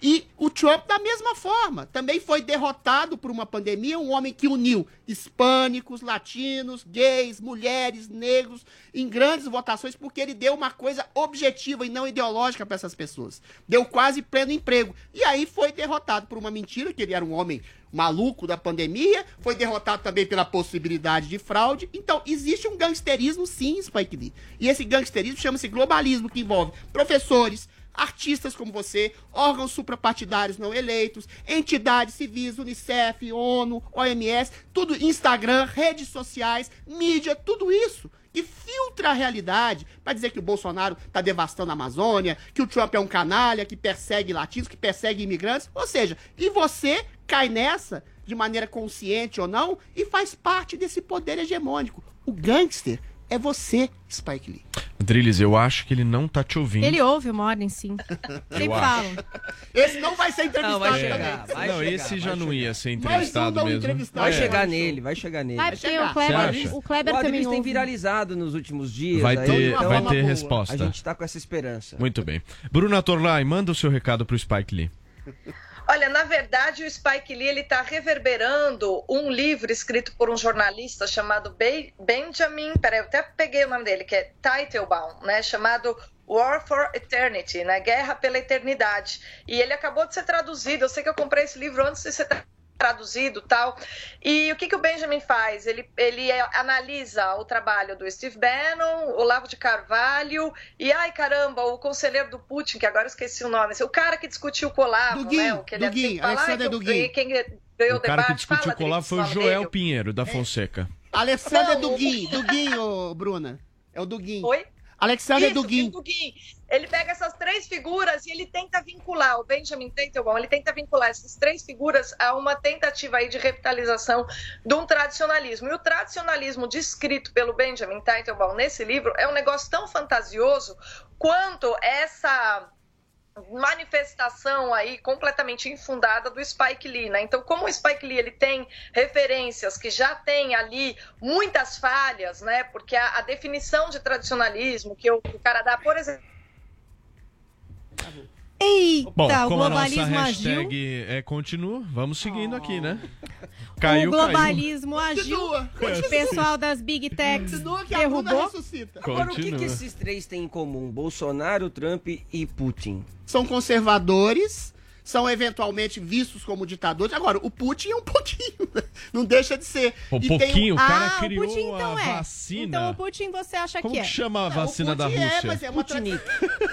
E o Trump, da mesma forma, também foi derrotado por uma pandemia, um homem que uniu hispânicos, latinos, gays, mulheres, negros, em grandes votações, porque ele deu uma coisa objetiva e não ideológica para essas pessoas. Deu quase pleno emprego. E aí foi derrotado por uma mentira, que ele era um homem maluco da pandemia, foi derrotado também pela possibilidade de fraude. Então, existe um gangsterismo, sim, Spike Lee. E esse gangsterismo chama-se globalismo, que envolve professores, artistas como você, órgãos suprapartidários não eleitos, entidades civis, Unicef, ONU, OMS, tudo, Instagram, redes sociais, mídia, tudo isso que filtra a realidade para dizer que o Bolsonaro está devastando a Amazônia, que o Trump é um canalha, que persegue latinos, que persegue imigrantes. Ou seja, e você cai nessa de maneira consciente ou não e faz parte desse poder hegemônico. O gangster é você, Spike Lee. Drilis, eu acho que ele não tá te ouvindo. Ele ouve o Morning, sim. Sempre falam. Esse não vai ser entrevistado Não, vai chegar, vai não, chegar, esse já vai não chegar. ia ser um entrevistado mesmo. entrevistado. Vai É. chegar nele, vai chegar nele. Vai o chegar. Kleber, Você acha? o Kleber o também tem viralizado nos últimos dias. Vai aí, ter, então vai uma ter boa. resposta. A gente tá com essa esperança. Muito bem. Bruna Torlai, manda o seu recado pro Spike Lee. Olha, na verdade, o Spike Lee ele está reverberando um livro escrito por um jornalista chamado Be- Benjamin, peraí, eu até peguei o nome dele, que é Teitelbaum, né, chamado War for Eternity, né, Guerra pela Eternidade. E ele acabou de ser traduzido. Eu sei que eu comprei esse livro antes de ser tra- traduzido tal. E o que, que o Benjamin faz? Ele, ele é, analisa o trabalho do Steve Bannon, o Lavo de Carvalho e, ai caramba, o conselheiro do Putin, que agora eu esqueci o nome, o cara que discutiu com o Olavo, Duguin, né? O que ele que falar, Alexander que o- Duguin. Quem ganhou O cara que discutiu Fala, com o Olavo foi o Joel nome Pinheiro, da Fonseca. Alessandra Não, o- Duguin. Duguin, ô, Bruna. É o Duguin. dele. Oi? Alexander Isso, Dugin. Dugin. Ele pega essas três figuras e ele tenta vincular, o Benjamin Teitelbaum, ele tenta vincular essas três figuras a uma tentativa aí de revitalização de um tradicionalismo. E o tradicionalismo descrito pelo Benjamin Teitelbaum nesse livro é um negócio tão fantasioso quanto essa manifestação aí completamente infundada do Spike Lee, né? Então, como o Spike Lee ele tem referências que já tem ali muitas falhas, né? Porque a, a definição de tradicionalismo que o, que o cara dá, por exemplo, Eita, Bom, o como a nossa globalismo agiu. hashtag é continua, vamos seguindo aqui, né? O Caiu, globalismo agiu. Continua, O continua. pessoal das Big Techs Continua que derrubou. ressuscita. Agora, o que, que esses três têm em comum? Bolsonaro, Trump e Putin. São conservadores, são eventualmente vistos como ditadores. Agora, o Putin é um pouquinho, né? não deixa de ser. Um E tem pouquinho, o cara ah, criou o Putin então a é. vacina. Então o Putin você acha Como que é? chama a Não, o vacina da Putin Rússia? É, mas é uma, tradi-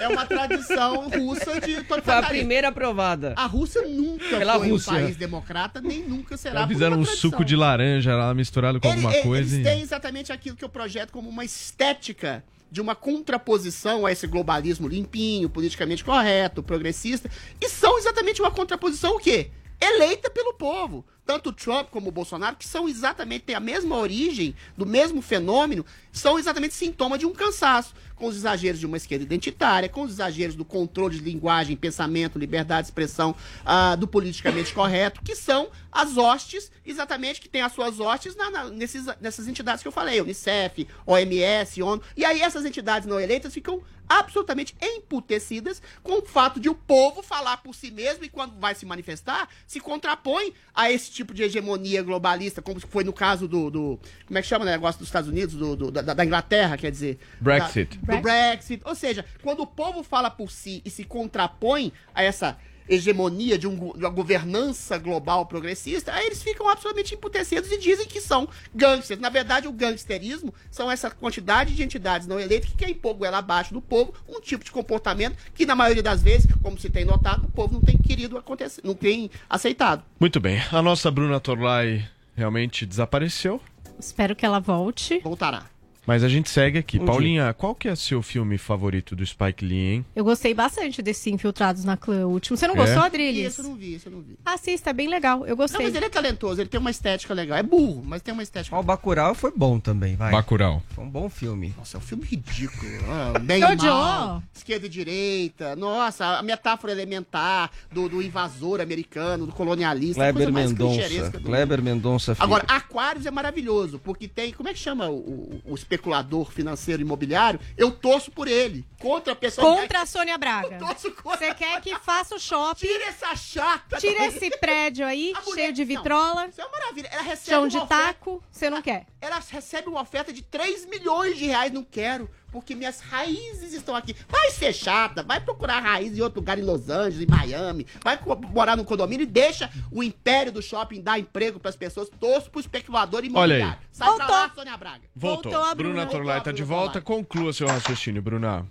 é uma tradição russa de Foi a totalitarismo. primeira aprovada. A Rússia nunca Pela foi Rússia. um país democrata, nem nunca será. Por fizeram um suco de laranja lá misturado com Ele- alguma ele- coisa. Eles e- têm exatamente aquilo que eu projeto como uma estética de uma contraposição a esse globalismo limpinho, politicamente correto, progressista, e são exatamente uma contraposição o quê? Eleita pelo povo. Tanto Trump como o Bolsonaro, que são exatamente, têm a mesma origem, do mesmo fenômeno, são exatamente sintoma de um cansaço, com os exageros de uma esquerda identitária, com os exageros do controle de linguagem, pensamento, liberdade de expressão, ah, do politicamente correto, que são as hostes, exatamente, que tem as suas hostes na- na- nesses, nessas entidades que eu falei, Unicef, OMS, ONU, e aí essas entidades não eleitas ficam absolutamente emputecidas com o fato de o povo falar por si mesmo e quando vai se manifestar, se contrapõe a esse tipo de hegemonia globalista, como foi no caso do, do- como é que chama o negócio dos Estados Unidos, do, do- da, da Inglaterra, quer dizer. Brexit. Da- do Brexit. Ou seja, quando o povo fala por si e se contrapõe a essa hegemonia de, um de uma governança global progressista, aí eles ficam absolutamente emputecidos e dizem que são gangsters. Na verdade, o gangsterismo são essa quantidade de entidades não eleitas que quer impor goela abaixo do povo um tipo de comportamento que, na maioria das vezes, como se tem notado, o povo não tem querido acontecer, não tem aceitado. Muito bem. A nossa Bruna Torlai realmente desapareceu, Espero que ela volte. Voltará. Mas a gente segue aqui. Um Paulinha, qual que é seu filme favorito do Spike Lee, hein? Eu gostei bastante desse Infiltrados na Clã último. Você não É? gostou, Adriles? esse eu não vi, esse eu não vi. Assista, é bem legal. Eu Não, gostei. mas ele é talentoso, ele tem uma estética legal. É burro, mas tem uma estética Ó, O Bacurau foi bom também, vai. Bacurau. Foi um bom filme. Nossa, é um filme ridículo. Ah, bem mal, esquerda e direita. Nossa, a metáfora elementar do, do invasor americano, do colonialista. a Kleber coisa mais Mendonça. Kleber Mendonça filho. Agora, Aquários é maravilhoso, porque tem. Como é que chama o, o- o especulador financeiro imobiliário? Eu torço por ele. Contra a pessoa. Contra a Sônia Braga. Eu torço contra. Você quer que faça o shopping, Tira essa chata. tira esse prédio aí, A mulher- cheio de não, vitrola, Isso é uma maravilha. Ela recebe chão de oferta- taco, você não quer. ela recebe uma oferta de 3 milhões de reais. Não quero, porque minhas raízes estão aqui. Vai ser chata, vai procurar raiz em outro lugar, em Los Angeles, em Miami. Vai morar no condomínio e deixa o império do shopping dar emprego pras pessoas. Torço pro especulador imobiliário. Olha aí. Sai pra Voltou. lá, Sônia Braga. Voltou. Voltou a Bruna Bruna. Torlai tá de volta. Conclua seu raciocínio, Bruna.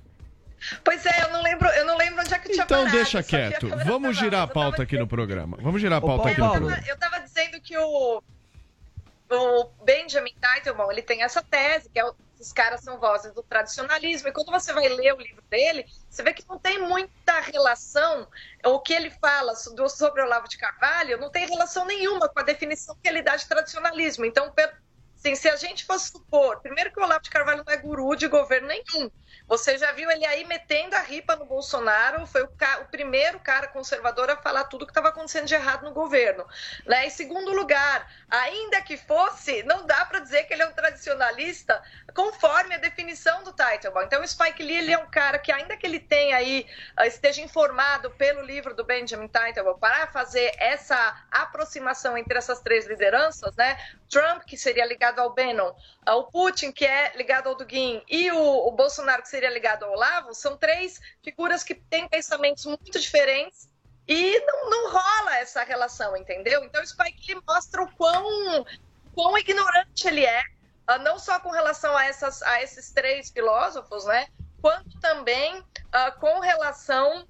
Pois é, eu não lembro, eu não lembro onde é que tinha Então parado, deixa quieto. Vamos girar a pauta aqui no dizendo- programa. Vamos girar a pauta Paulo, aqui no Paulo. programa. tava, eu tava dizendo que o, o Benjamin Teitelbaum, ele tem essa tese, que é o, esses caras são vozes do tradicionalismo, e quando você vai ler o livro dele, você vê que não tem muita relação, o que ele fala sobre o Olavo de Carvalho, não tem relação nenhuma com a definição que ele dá de tradicionalismo. Então, assim, se a gente fosse supor, primeiro que o Olavo de Carvalho não é guru de governo nenhum, você já viu ele aí metendo a ripa no Bolsonaro, foi o, ca- o primeiro cara conservador a falar tudo que estava acontecendo de errado no governo. Né? Em segundo lugar, ainda que fosse, não dá para dizer que ele é um tradicionalista conforme a definição do Teitelbaum. Então, o Spike Lee ele é um cara que, ainda que ele tenha aí, ah, esteja informado pelo livro do Benjamin Teitelbaum para fazer essa aproximação entre essas três lideranças, né? Trump, que seria ligado ao Bannon, o Putin, que é ligado ao Dugin, e o, o Bolsonaro, que seria ligado ao Olavo, são três figuras que têm pensamentos muito diferentes e não, não rola essa relação, entendeu? Então o Spike Lee mostra o quão, quão ignorante ele é, ah, não só com relação a, essas, a esses três filósofos, né? Quanto também ah, com relação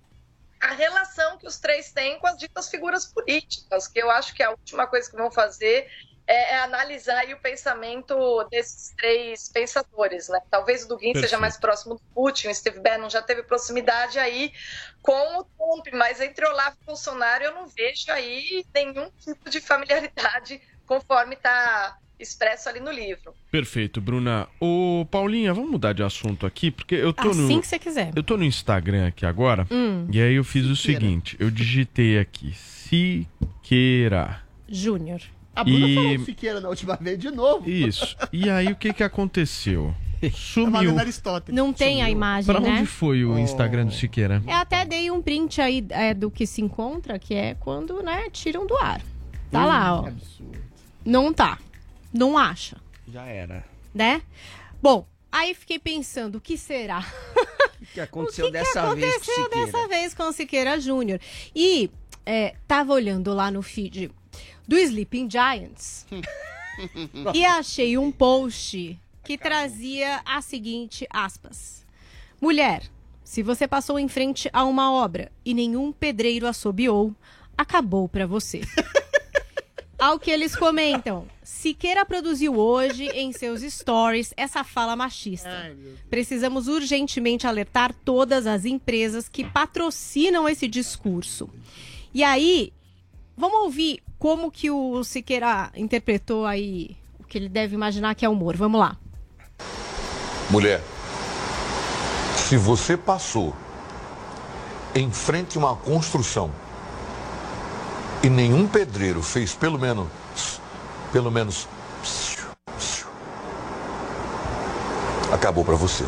à relação que os três têm com as ditas figuras políticas, que eu acho que a última coisa que vão fazer é, é analisar aí o pensamento desses três pensadores, né? Talvez o do Guin seja Perfeito. mais próximo do Putin, o Steve Bannon já teve proximidade aí com o Trump, mas entre Olavo e Bolsonaro eu não vejo aí nenhum tipo de familiaridade conforme está expresso ali no livro. Perfeito, Bruna. Ô, Paulinha, vamos mudar de assunto aqui, porque eu tô Assim no. que você quiser. Eu tô no Instagram aqui agora, Hum. e aí eu fiz o seguinte: eu digitei aqui, Siqueira. Júnior. A Bruna E- falou do Siqueira na última vez de novo. Isso. E aí o que que aconteceu? Tá Sumiu. Não tem a imagem, Pra né? onde foi o Instagram do Siqueira? Eu até dei um print aí é, do que se encontra, que é quando, né, tiram do ar. Tá lá, ó. Não tá. Não acha, Já era. né? Bom, aí fiquei pensando, o que será? O que aconteceu O que, que dessa vez com o aconteceu Siqueira? dessa vez com o Siqueira Júnior? E é, tava olhando lá no feed do Sleeping Giants e achei um post que trazia a seguinte aspas. Mulher, se você passou em frente a uma obra e nenhum pedreiro assobiou, acabou pra você. Ao que eles comentam, Siqueira produziu hoje em seus stories essa fala machista. Precisamos urgentemente alertar todas as empresas que patrocinam esse discurso. E aí, vamos ouvir como que o Siqueira interpretou aí o que ele deve imaginar que é humor. Vamos lá. Mulher, se você passou em frente a uma construção e nenhum pedreiro fez pelo menos, pelo menos, acabou pra você.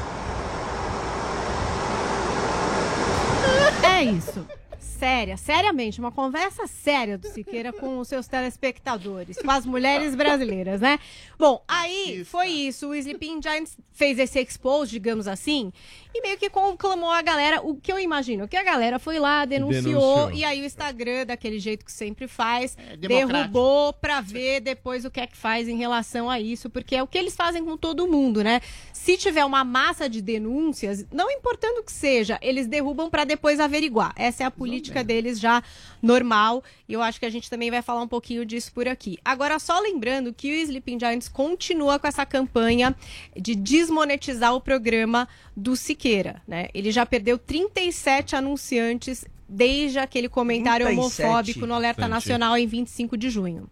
É isso. Séria, seriamente, uma conversa séria do Siqueira com os seus telespectadores, com as mulheres brasileiras, né? Bom, aí foi isso. O Sleeping Giants fez esse expose, digamos assim, e meio que conclamou a galera. O que eu imagino? Que a galera foi lá, denunciou, Denunciou. e aí o Instagram, daquele jeito que sempre faz, democrático. derrubou pra ver depois o que é que faz em relação a isso, porque é o que eles fazem com todo mundo, né? Se tiver uma massa de denúncias, não importando o que seja, eles derrubam pra depois averiguar. Essa é a política deles já normal, e eu acho que a gente também vai falar um pouquinho disso por aqui. Agora, só lembrando que o Sleeping Giants continua com essa campanha de desmonetizar o programa do Siqueira, né? Ele já perdeu 37 anunciantes desde aquele comentário 37? homofóbico no Alerta Bastante. Nacional em 25 de junho.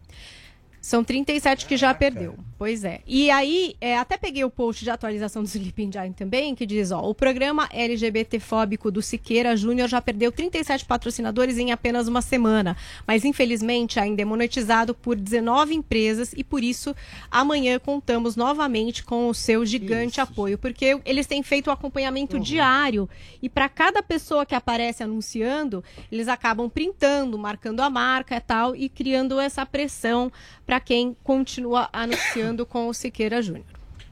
São 37 que já perdeu. Pois é. E aí, é, até peguei o post de atualização do Sleeping Giant também, que diz, ó, o programa LGBTfóbico do Siqueira Júnior já perdeu 37 patrocinadores em apenas uma semana, mas infelizmente ainda é monetizado por 19 empresas e por isso amanhã contamos novamente com o seu gigante apoio, porque eles têm feito o acompanhamento diário e para cada pessoa que aparece anunciando, eles acabam printando, marcando a marca e tal e criando essa pressão para quem continua anunciando com o Siqueira Júnior.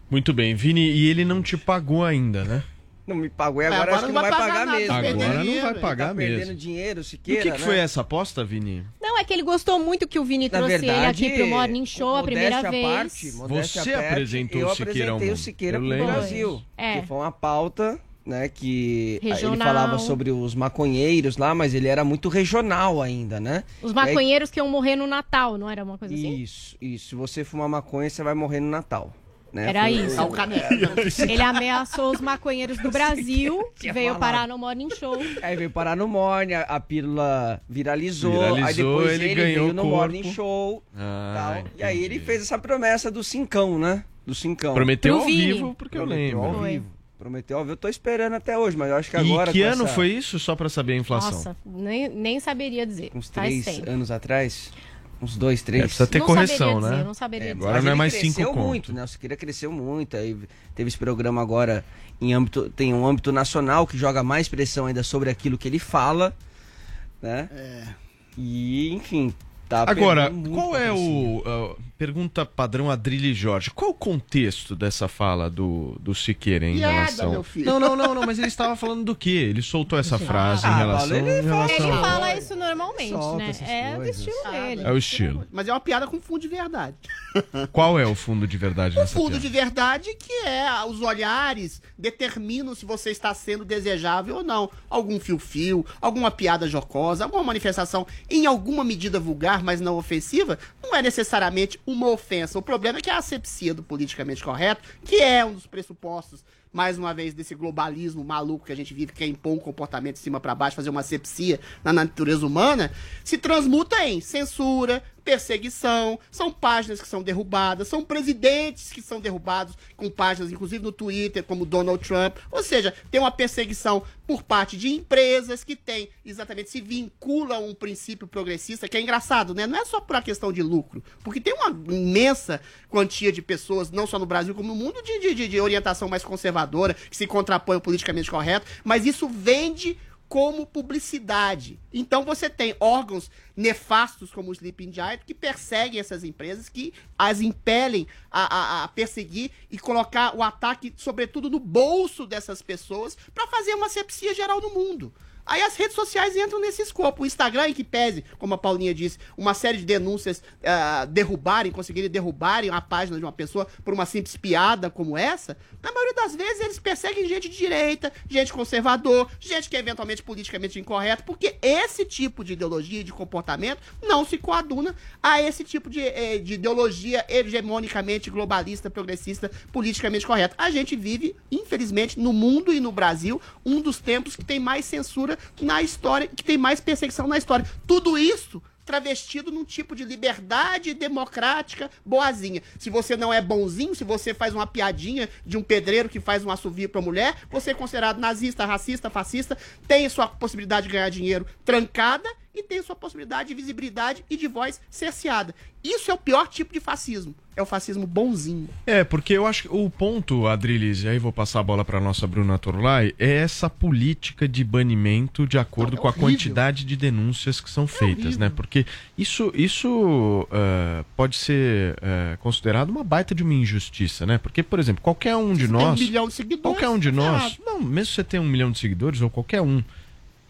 Muito bem, Vini, e ele não te pagou ainda, né? Não me pagou e agora, agora acho que não vai vai pagar, pagar mesmo. Agora não dinheiro, vai ele pagar tá mesmo. perdendo dinheiro, E Siqueira, o que, que né? foi essa aposta, Vini? Não, é que ele gostou muito que o Vini Na trouxe verdade, ele aqui pro Morning Show a primeira vez. parte, Você parte, apresentou eu o Siqueira ao apresentei o mundo. Siqueira Eu pro. Brasil. É. Que foi uma pauta, né, que aí ele Regional. falava sobre os maconheiros lá, mas ele era muito regional ainda, né? Os E aí- maconheiros que iam morrer no Natal, não era uma coisa assim? Isso, isso. Se você fumar maconha, você vai morrer no Natal. Né? Era Foi- isso. Ele ameaçou os maconheiros do Brasil, Tinha veio falado. parar no Morning Show. Aí veio parar no Morning, a, a pílula viralizou, aí Viralizou, depois ele ele, ganhou veio no corpo. Morning Show. Ah, tal, e aí ele fez essa promessa do cincão, né? Do cincão. Prometeu Pro ao Vini. vivo, porque eu lembro. ao vivo. Prometeu ao vivo. Eu tô esperando até hoje, mas eu acho que E agora. que com ano essa- foi isso, só pra saber a inflação? Nossa, nem, nem saberia dizer. Uns Faz três tempo. anos atrás? Uns dois, três. É, precisa ter Não correção, saberia né? dizer, não saberia dizer. Agora Mas não é mais cresceu cinco conto. muito, né? O Siqueira cresceu muito. Aí teve esse programa agora em âmbito. Tem um âmbito nacional que joga mais pressão ainda sobre aquilo que ele fala. Né? E, enfim. Tá Agora, qual é o. uh, pergunta padrão Adrilho Jorge. Qual o contexto dessa fala do, do Siqueira em Piada, relação. meu filho. Não, não, não, não, mas ele estava falando do quê? Ele soltou essa frase em Ah, relação. Ele em relação... Ele fala isso normalmente, Solta né? essas É o coisas. estilo dele. É o estilo. Mas é uma piada com fundo de verdade. Qual é o fundo de verdade O nessa fundo piada? de verdade que é os olhares determinam se você está sendo desejável ou não. Algum fio-fio, alguma piada jocosa, alguma manifestação em alguma medida vulgar mas não ofensiva, não é necessariamente uma ofensa. O problema é que a asepsia do politicamente correto, que é um dos pressupostos mais uma vez, desse globalismo maluco que a gente vive, que é impor um comportamento de cima para baixo, fazer uma asepsia na natureza humana, se transmuta em censura, perseguição, são páginas que são derrubadas, são presidentes que são derrubados, com páginas, inclusive no Twitter, como Donald Trump. Ou seja, tem uma perseguição por parte de empresas que tem exatamente se vincula a um princípio progressista, que é engraçado, né? Não é só por uma questão de lucro, porque tem uma imensa quantia de pessoas, não só no Brasil como no mundo, de, de- de orientação mais conservadora, que se contrapõe ao politicamente correto, mas isso vende como publicidade. Então você tem órgãos nefastos como o Sleeping Giant que perseguem essas empresas, que as impelem a, a- a perseguir e colocar o ataque, sobretudo, no bolso dessas pessoas para fazer uma sepsia geral no mundo. Aí as redes sociais entram nesse escopo. O Instagram, em que pese, como a Paulinha disse, uma série de denúncias ah, derrubarem, conseguirem derrubarem a página de uma pessoa por uma simples piada como essa, na maioria das vezes eles perseguem gente de direita, gente conservador, gente que é eventualmente politicamente incorreto, porque esse tipo de ideologia e de comportamento não se coaduna a esse tipo de, eh, de ideologia hegemonicamente globalista, progressista, politicamente correta. A gente vive, infelizmente, no mundo e no Brasil, um dos tempos que tem mais censura na história, que tem mais perseguição na história. Tudo isso travestido num tipo de liberdade democrática boazinha. Se você não é bonzinho, se você faz uma piadinha de um pedreiro que faz um assovio pra mulher, você é considerado nazista, racista, fascista, tem sua possibilidade de ganhar dinheiro trancada e tem sua possibilidade de visibilidade e de voz cerceada. Isso é o pior tipo de fascismo. É o fascismo bonzinho. É, porque eu acho que o ponto, Adriles, e aí vou passar a bola para nossa Bruna Torlai, é essa política de banimento de acordo com a quantidade de denúncias que são feitas, né? Porque isso, isso eh, pode ser eh, considerado uma baita de uma injustiça, né? Porque, por exemplo, qualquer um de Você tem nós. um milhão de seguidores, Qualquer um de tá nós. Não, mesmo você tem um milhão de seguidores, ou qualquer um,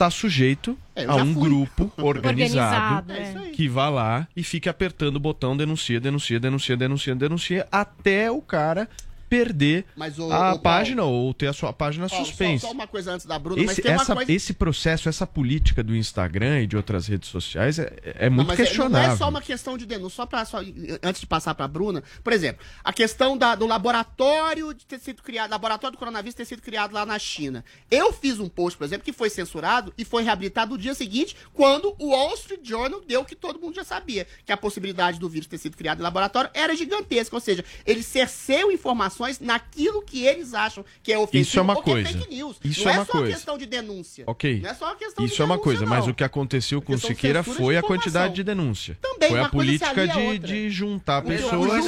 tá sujeito É, a um fui. grupo Organizado, organizado, É aí. que vá lá e fique apertando o botão denuncia, denuncia, denuncia, denuncia, denuncia, até o cara perder Mas o- a o Paulo- página ou ter a sua página só- suspensa. Só, uma coisa antes da Bruna, Esse, essa- coisa... esse processo, essa política do Instagram e de outras redes sociais é, é Não, muito é- questionável. Não é só uma questão de denúncia, só para antes de passar para Bruna, por exemplo, a questão da- do laboratório de ter sido criado, laboratório do coronavírus ter sido criado lá na China. Eu fiz um post, por exemplo, que foi censurado e foi reabilitado no dia seguinte, quando o Wall Street Journal deu o que todo mundo já sabia, que a possibilidade do vírus ter sido criado em laboratório era gigantesca, ou seja, eles cerceiam informações naquilo que eles acham que é ofensivo Isso é uma que coisa. é fake news. Isso não é é uma só coisa. questão de denúncia. Ok. Não é só uma questão de Isso é uma denúncia, coisa, mas não. o que aconteceu com o de Siqueira foi de a quantidade de denúncia. Também, foi a política de, de juntar o pessoas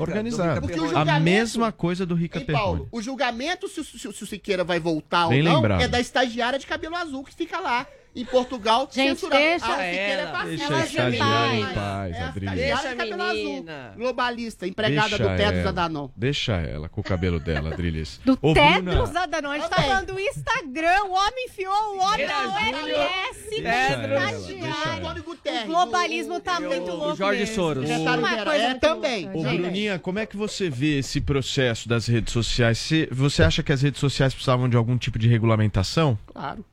organizadas. A mesma coisa do Rica Perrone. Paulo, o julgamento se, o- se se o Siqueira vai voltar Bem ou não lembrado. é da estagiária de cabelo azul que fica lá em Portugal Gente, censurada. deixa Ah, o Siqueira ela. é fascista. Deixa a Ela estagiária em paz, É a estagiária Deixa a azul. menina. Globalista, empregada Deixa do Tedros ela. Adhanom. Deixa ela com o cabelo dela, Adriles. Do Ô, Tedros Bruna, Adhanom. A gente tá falando do Instagram. O homem enfiou o homem na. OMS. Guterres. O globalismo tá o- muito o louco Jorge mesmo. Soros. É, também. Ô, gente. Bruninha, como é que você vê esse processo das redes sociais? Você acha que as redes sociais precisavam de algum tipo de regulamentação? Claro.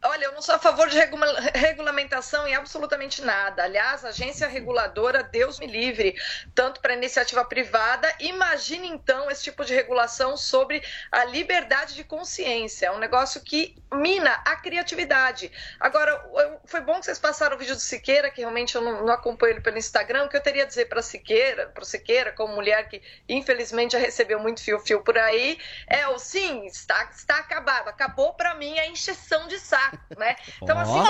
Olha, eu não sou a favor de regula- regulamentação em absolutamente nada. Aliás, agência reguladora, Deus me livre, tanto para iniciativa privada. Imagine então esse tipo de regulação sobre a liberdade de consciência. É um negócio que mina a criatividade. Agora, eu- foi bom que vocês passaram o vídeo do Siqueira, que realmente eu não, não acompanho ele pelo Instagram. O que eu teria a dizer para Siqueira, para Siqueira, como mulher que infelizmente já recebeu muito fio-fio por aí, é o sim, está, está acabado. Acabou para mim a encheção de saco, né? Então, assim, como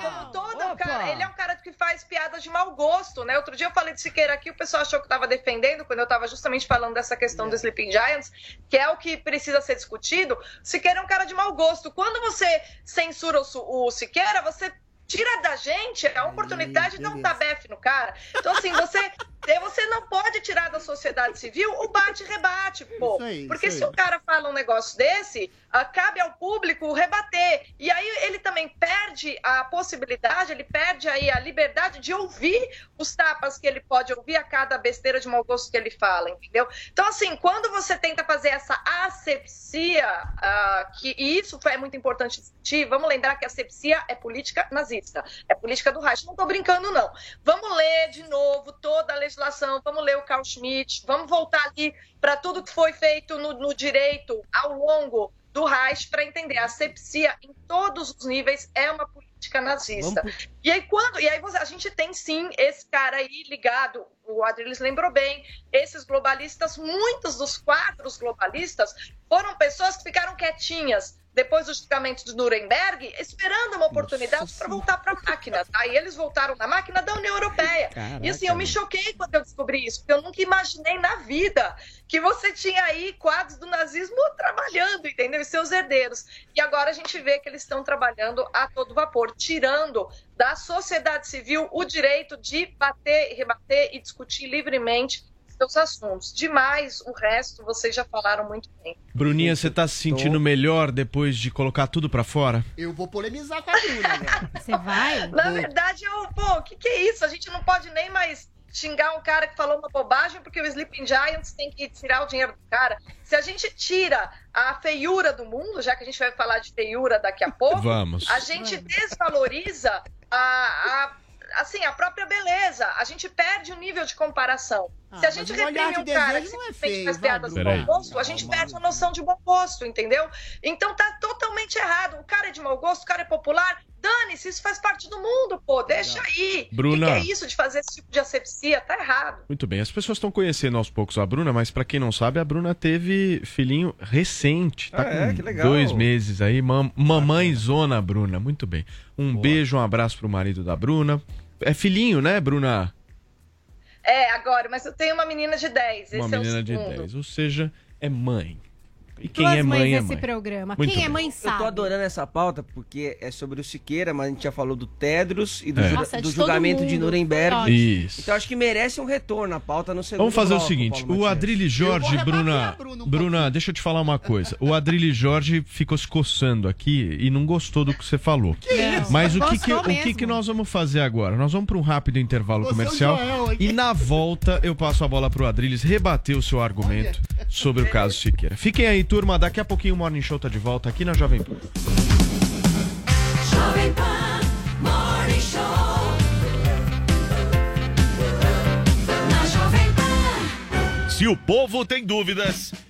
Como todo cara, ele é um cara que faz piadas de mau gosto, né? Outro dia eu falei de Siqueira aqui, o pessoal achou que eu tava defendendo, quando eu tava justamente falando dessa questão do Sleeping Giants, que é o que precisa ser discutido. Siqueira é um cara de mau gosto. Quando você censura o, o Siqueira, você tira da gente a oportunidade de dar um tabefe no cara. Então, assim, você você não pode tirar da sociedade civil o bate-rebate, pô. Isso aí, Porque isso se o cara fala um negócio desse, ah, cabe ao público rebater. E aí ele também perde a possibilidade, ele perde aí a liberdade de ouvir os tapas que ele pode ouvir a cada besteira de mau gosto que ele fala, entendeu? Então, assim, quando você tenta fazer essa asepsia, ah, que, e isso é muito importante discutir, vamos lembrar que a asepsia é política nazista, é política do Reich. Não tô brincando, não. Vamos ler de novo toda a legislação, vamos ler o Carl Schmitt, vamos voltar ali para tudo que foi feito no, no direito ao longo do Reich para entender. A asepsia, em todos os níveis, é uma política nazista. E aí, quando. E aí você- a gente tem sim esse cara aí ligado, o Adriles lembrou bem, esses globalistas, muitos dos quatro globalistas foram pessoas que ficaram quietinhas depois do julgamento de Nuremberg, esperando uma oportunidade para voltar para a máquina, tá? E eles voltaram na máquina da União Europeia. Caraca, e assim, eu me choquei quando eu descobri isso, porque eu nunca imaginei na vida que você tinha aí quadros do nazismo trabalhando, entendeu? E seus herdeiros. E agora a gente vê que eles estão trabalhando a todo vapor, tirando da sociedade civil o direito de bater e rebater e discutir livremente seus assuntos. Demais, o resto vocês já falaram muito bem. Bruninha, você tá se sentindo melhor depois de colocar tudo pra fora? Eu vou polemizar com a Bruna agora. Você vai? Na verdade, eu, pô, o que, que é isso? A gente não pode nem mais xingar um cara que falou uma bobagem porque o Sleeping Giants tem que tirar o dinheiro do cara. Se a gente tira a feiura do mundo, já que a gente vai falar de feiura daqui a pouco, Vamos. a gente desvaloriza a, a- assim, a própria beleza. A gente perde o nível de comparação. Ah, Se a gente reprime um cara que é simplesmente feio, faz piadas de Bruna. bom gosto, a gente perde a noção de bom gosto, entendeu? Então tá totalmente errado. O cara é de mau gosto, o cara é popular. Dane-se, isso faz parte do mundo, pô. Deixa aí. Bruna. O que, que é isso de fazer esse tipo de asepsia? Tá errado. Muito bem, as pessoas estão conhecendo aos poucos a Bruna, mas pra quem não sabe, a Bruna teve filhinho recente. Tá Ah, é? com Que legal. dois meses aí. Mam mamãe zona, Bruna. Muito bem. Um beijo, um abraço pro marido da Bruna. É filhinho, né, Bruna? É, agora, mas eu tenho uma menina de 10. Uma é menina de segundo. 10. Ou seja, é mãe. E quem Duas é mães mãe é nesse mãe. programa. Muito Quem é bem. mãe Eu sabe. tô adorando essa pauta porque é sobre o Siqueira, mas a gente já falou do Tedros e do, É. ju- Nossa, é de do julgamento de. Nuremberg. Isso. Então acho que merece um retorno a pauta no segundo Vamos fazer o bloco, seguinte, Paulo o. Adrilho Eu Jorge, Bruna, a Bruna deixa eu te falar uma coisa. O Adrilho Jorge ficou se coçando aqui e não gostou do que você falou. Não. Mas o que que, o que que nós vamos fazer agora? Nós vamos para um rápido intervalo Você é o comercial Joel e na volta eu passo a bola pro Adrilles rebater o seu argumento sobre o caso Siqueira. Fiquem aí, turma, daqui a pouquinho o Morning Show tá de volta aqui na Jovem Pan. Jovem Pan Morning Show. Na Jovem Pan. Se o povo tem dúvidas,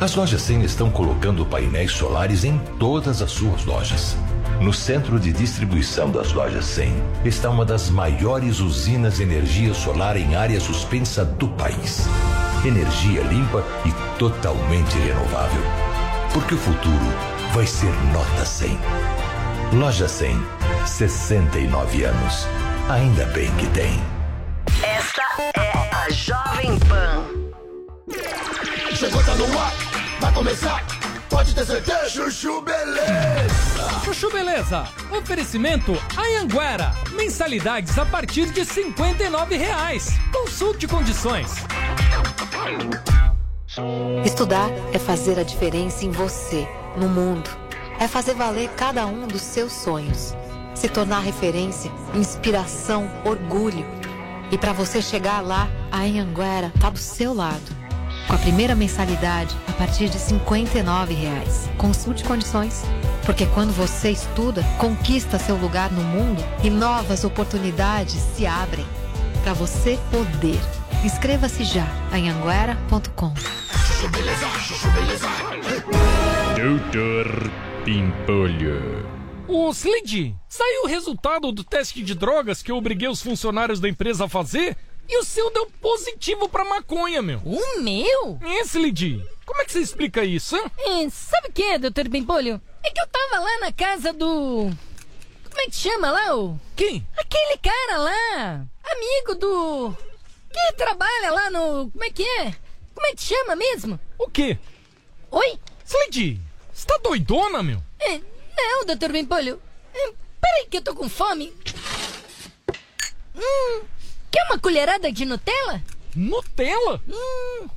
As lojas 100 estão colocando painéis solares em todas as suas lojas. No centro de distribuição das lojas 100 está uma das maiores usinas de energia solar em área suspensa do país. Energia limpa e totalmente renovável. Porque o futuro vai ser nota 100. Loja 100, 69 anos. Ainda bem que tem. Esta é a Jovem Pan. Chegou, tá no ar, vai começar. Pode ter certeza, Chuchu Beleza. Chuchu Beleza. Oferecimento Anhanguera. Mensalidades a partir de 59 reais. Consulte condições. Estudar é fazer a diferença em você, no mundo. É fazer valer cada um dos seus sonhos. Se tornar referência, inspiração, orgulho. E para você chegar lá, a Anhanguera está do seu lado. Com a primeira mensalidade a partir de 59 reais. Consulte condições. Porque quando você estuda, conquista seu lugar no mundo e novas oportunidades se abrem. Para você poder. Inscreva-se já em anguera.com. Doutor Pimpolho. Ô, Slid, saiu o resultado do teste de drogas que eu obriguei os funcionários da empresa a fazer? E o seu deu positivo pra maconha, meu. O meu? Esse, Lidi. Como é que você explica isso, hein? É, sabe o que, doutor Bempolho? É que eu tava lá na casa do. Como é que chama lá, o? Quem? Aquele cara lá. Amigo do. Que trabalha lá no. Como é que é? Como é que chama mesmo? O quê? Oi? Lidi, você tá doidona, meu? É, não, doutor Bempolho. É, peraí que eu tô com fome. Hum, quer uma colherada de Nutella? Nutella? Hum,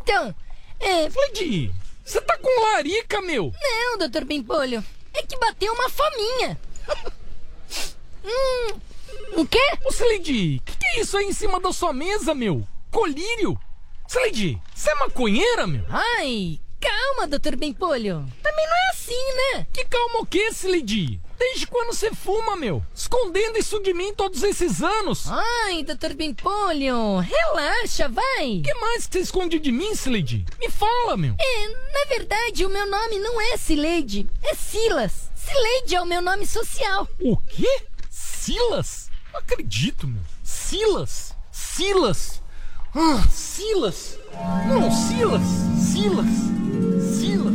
então, é... Lidi, você tá com larica, meu? Não, doutor Pimpolho. É que bateu uma fominha. hum, o quê? Ô, Slidy, que que é isso aí em cima da sua mesa, meu? Colírio? Slidy, você é maconheira, meu? Ai, calma, doutor Pimpolho. Também não é assim, né? Que calma o quê, Slidy? Desde quando você fuma, meu? Escondendo isso de mim todos esses anos? Ai, doutor Pimpolho, relaxa, vai. O que mais que você esconde de mim, Slidy? Me fala, meu. É, na verdade, o meu nome não é Sileide, é Silas. Sileide é o meu nome social. O quê? Silas? Não acredito, meu. Silas? Silas? Ah, Silas? Não, Silas. Silas. Silas.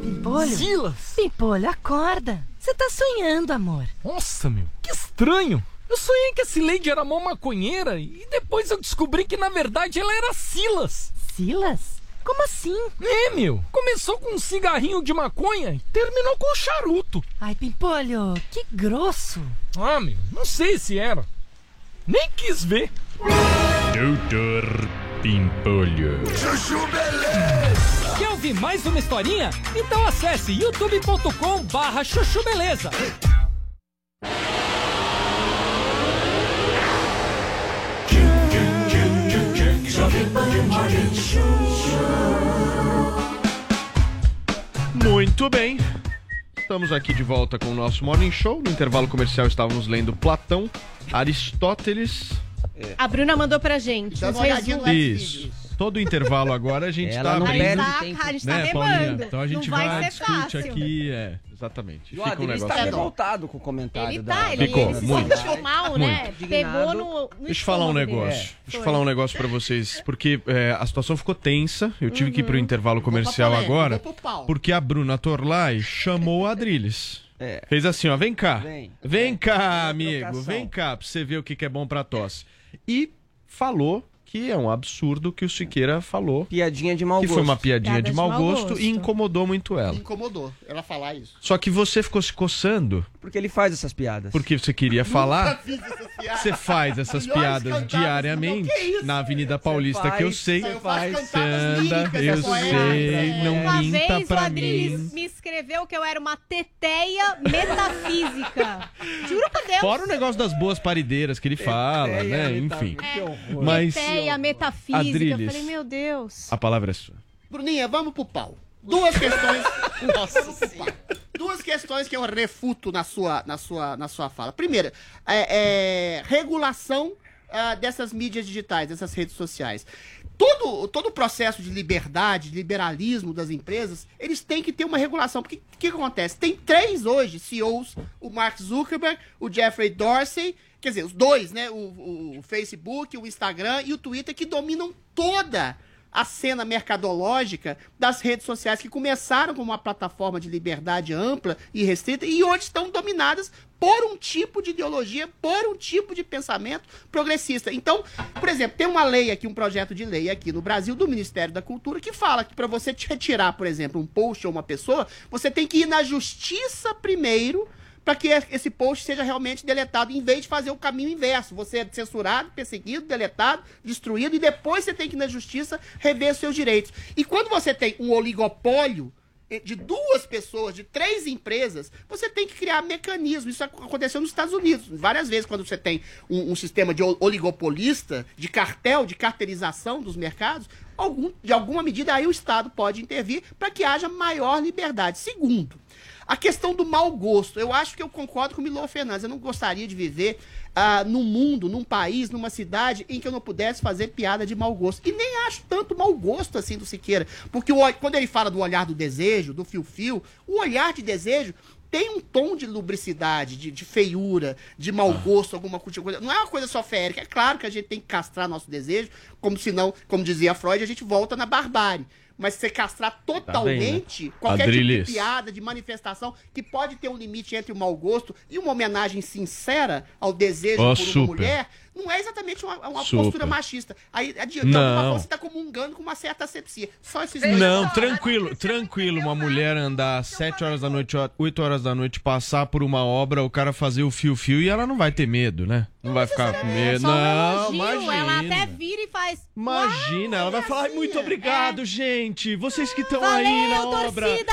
Pimpolho? Silas. Pimpolho, acorda. Você tá sonhando, amor. Nossa, meu, que estranho. Eu sonhei que a Cileide era mó maconheira e depois eu descobri que na verdade ela era Silas. Silas? Como assim? É, meu. Começou com um cigarrinho de maconha e terminou com um charuto. Ai, Pimpolho, que grosso. Ah, meu, não sei se era. Nem quis ver. Doutor Pimpolho. Chuchu Beleza. Ouvir mais uma historinha? Então acesse youtube.com barra chuchu beleza. Muito bem. Estamos aqui de volta com o nosso Morning Show. No intervalo comercial estávamos lendo Platão, Aristóteles. A Bruna mandou pra gente. Dá uma olhadinha no resumo. Isso. Todo o intervalo agora a gente Ela está não abrindo. perde Tá, tempo. a gente tá né, remando. Então a gente não vai, vai, ser discute fácil. aqui, é, exatamente. E o Fica um negócio. tá revoltado com o comentário Ele da... tá, ele, Ficou, ele se muito. sentiu mal, né? Muito. Pegou no, no Deixa eu falar um dele. negócio. É. Deixa eu falar um negócio pra vocês. Porque é, a situação ficou tensa. Eu tive que ir pro intervalo comercial agora. Porque a Bruna Torlai chamou o Adriles. É. Fez assim, ó. Vem cá. Vem. Vem cá, amigo. Vem cá pra você ver o que que é bom pra tosse. E falou que é um absurdo que o Siqueira falou. Piadinha de mau Que gosto. foi uma piadinha Piada de de mau gosto, gosto. e incomodou muito ela. Incomodou ela falar isso. Só que você ficou se coçando Porque ele faz essas piadas. porque você queria falar. Fiz essas piadas. Você faz essas piadas diariamente na Avenida Paulista, que eu faz, sei. você faz. Você cantadas anda, líricas, eu é sei, não Uma minta vez o pra Adriles mim. me escreveu que eu era uma teteia metafísica. Juro por Deus. Fora o negócio das boas parideiras que ele fala, É, né? é, Enfim. Que horror. Mas Teteia metafísica. Adriles. Eu falei, meu Deus. a palavra é sua. Bruninha, vamos pro pau. Duas questões. Nossa, pau. Duas questões que eu refuto na sua, na sua, na sua fala. Primeira, é, é, regulação ah, dessas mídias digitais, dessas redes sociais. Todo, todo o processo de liberdade, de liberalismo das empresas, eles têm que ter uma regulação. Porque o que acontece? Tem três hoje CEOs, o Mark Zuckerberg, o Jeffrey Dorsey, quer dizer, os dois, né? O, o Facebook, o Instagram e o Twitter, que dominam toda a cena mercadológica das redes sociais que começaram como uma plataforma de liberdade ampla e restrita e hoje estão dominadas por um tipo de ideologia, por um tipo de pensamento progressista. Então, por exemplo, tem uma lei aqui, um projeto de lei aqui no Brasil do Ministério da Cultura que fala que para você retirar, por exemplo, um post ou uma pessoa, você tem que ir na justiça primeiro para que esse post seja realmente deletado, em vez de fazer o caminho inverso. Você é censurado, perseguido, deletado, destruído, e depois você tem que ir na justiça rever seus direitos. E quando você tem um oligopólio eh, de duas pessoas, de três empresas, você tem que criar mecanismos. Isso ac- aconteceu nos Estados Unidos. Várias vezes, quando você tem um, um sistema de oligopolista, de cartel, de cartelização dos mercados, algum, de alguma medida aí o Estado pode intervir para que haja maior liberdade. Segundo, a questão do mau gosto. Eu acho que eu concordo com o Milô Fernandes. Eu não gostaria de viver ah, num mundo, num país, numa cidade em que eu não pudesse fazer piada de mau gosto. E nem acho tanto mau gosto assim do Siqueira. Porque o quando ele fala do olhar do desejo, do fio-fio, o olhar de desejo tem um tom de lubricidade, de, de feiura, de mau gosto, alguma coisa. Não é uma coisa só férica. É claro que a gente tem que castrar nosso desejo, como senão, como dizia Freud, a gente volta na barbárie. Mas você castrar totalmente qualquer tipo Adriles. de piada, de manifestação, que pode ter um limite entre o mau gosto e uma homenagem sincera ao desejo Ó, por super. uma mulher, não é exatamente uma, uma postura machista. Aí, de, de Não. alguma forma, você tá comungando com uma certa asepsia. Só esses dois Não, tranquilo, tranquilo. Uma mulher andar às 7 horas da noite, 8 horas da noite, passar por uma obra, o cara fazer o fio-fio e ela não vai ter medo, né? Não vai ficar com medo. Só um Não, elogio, ela até imagina. vira e faz. Imagina, ela vai falar, "Ai, muito obrigado, gente. Vocês que estão aí na obra. torcida!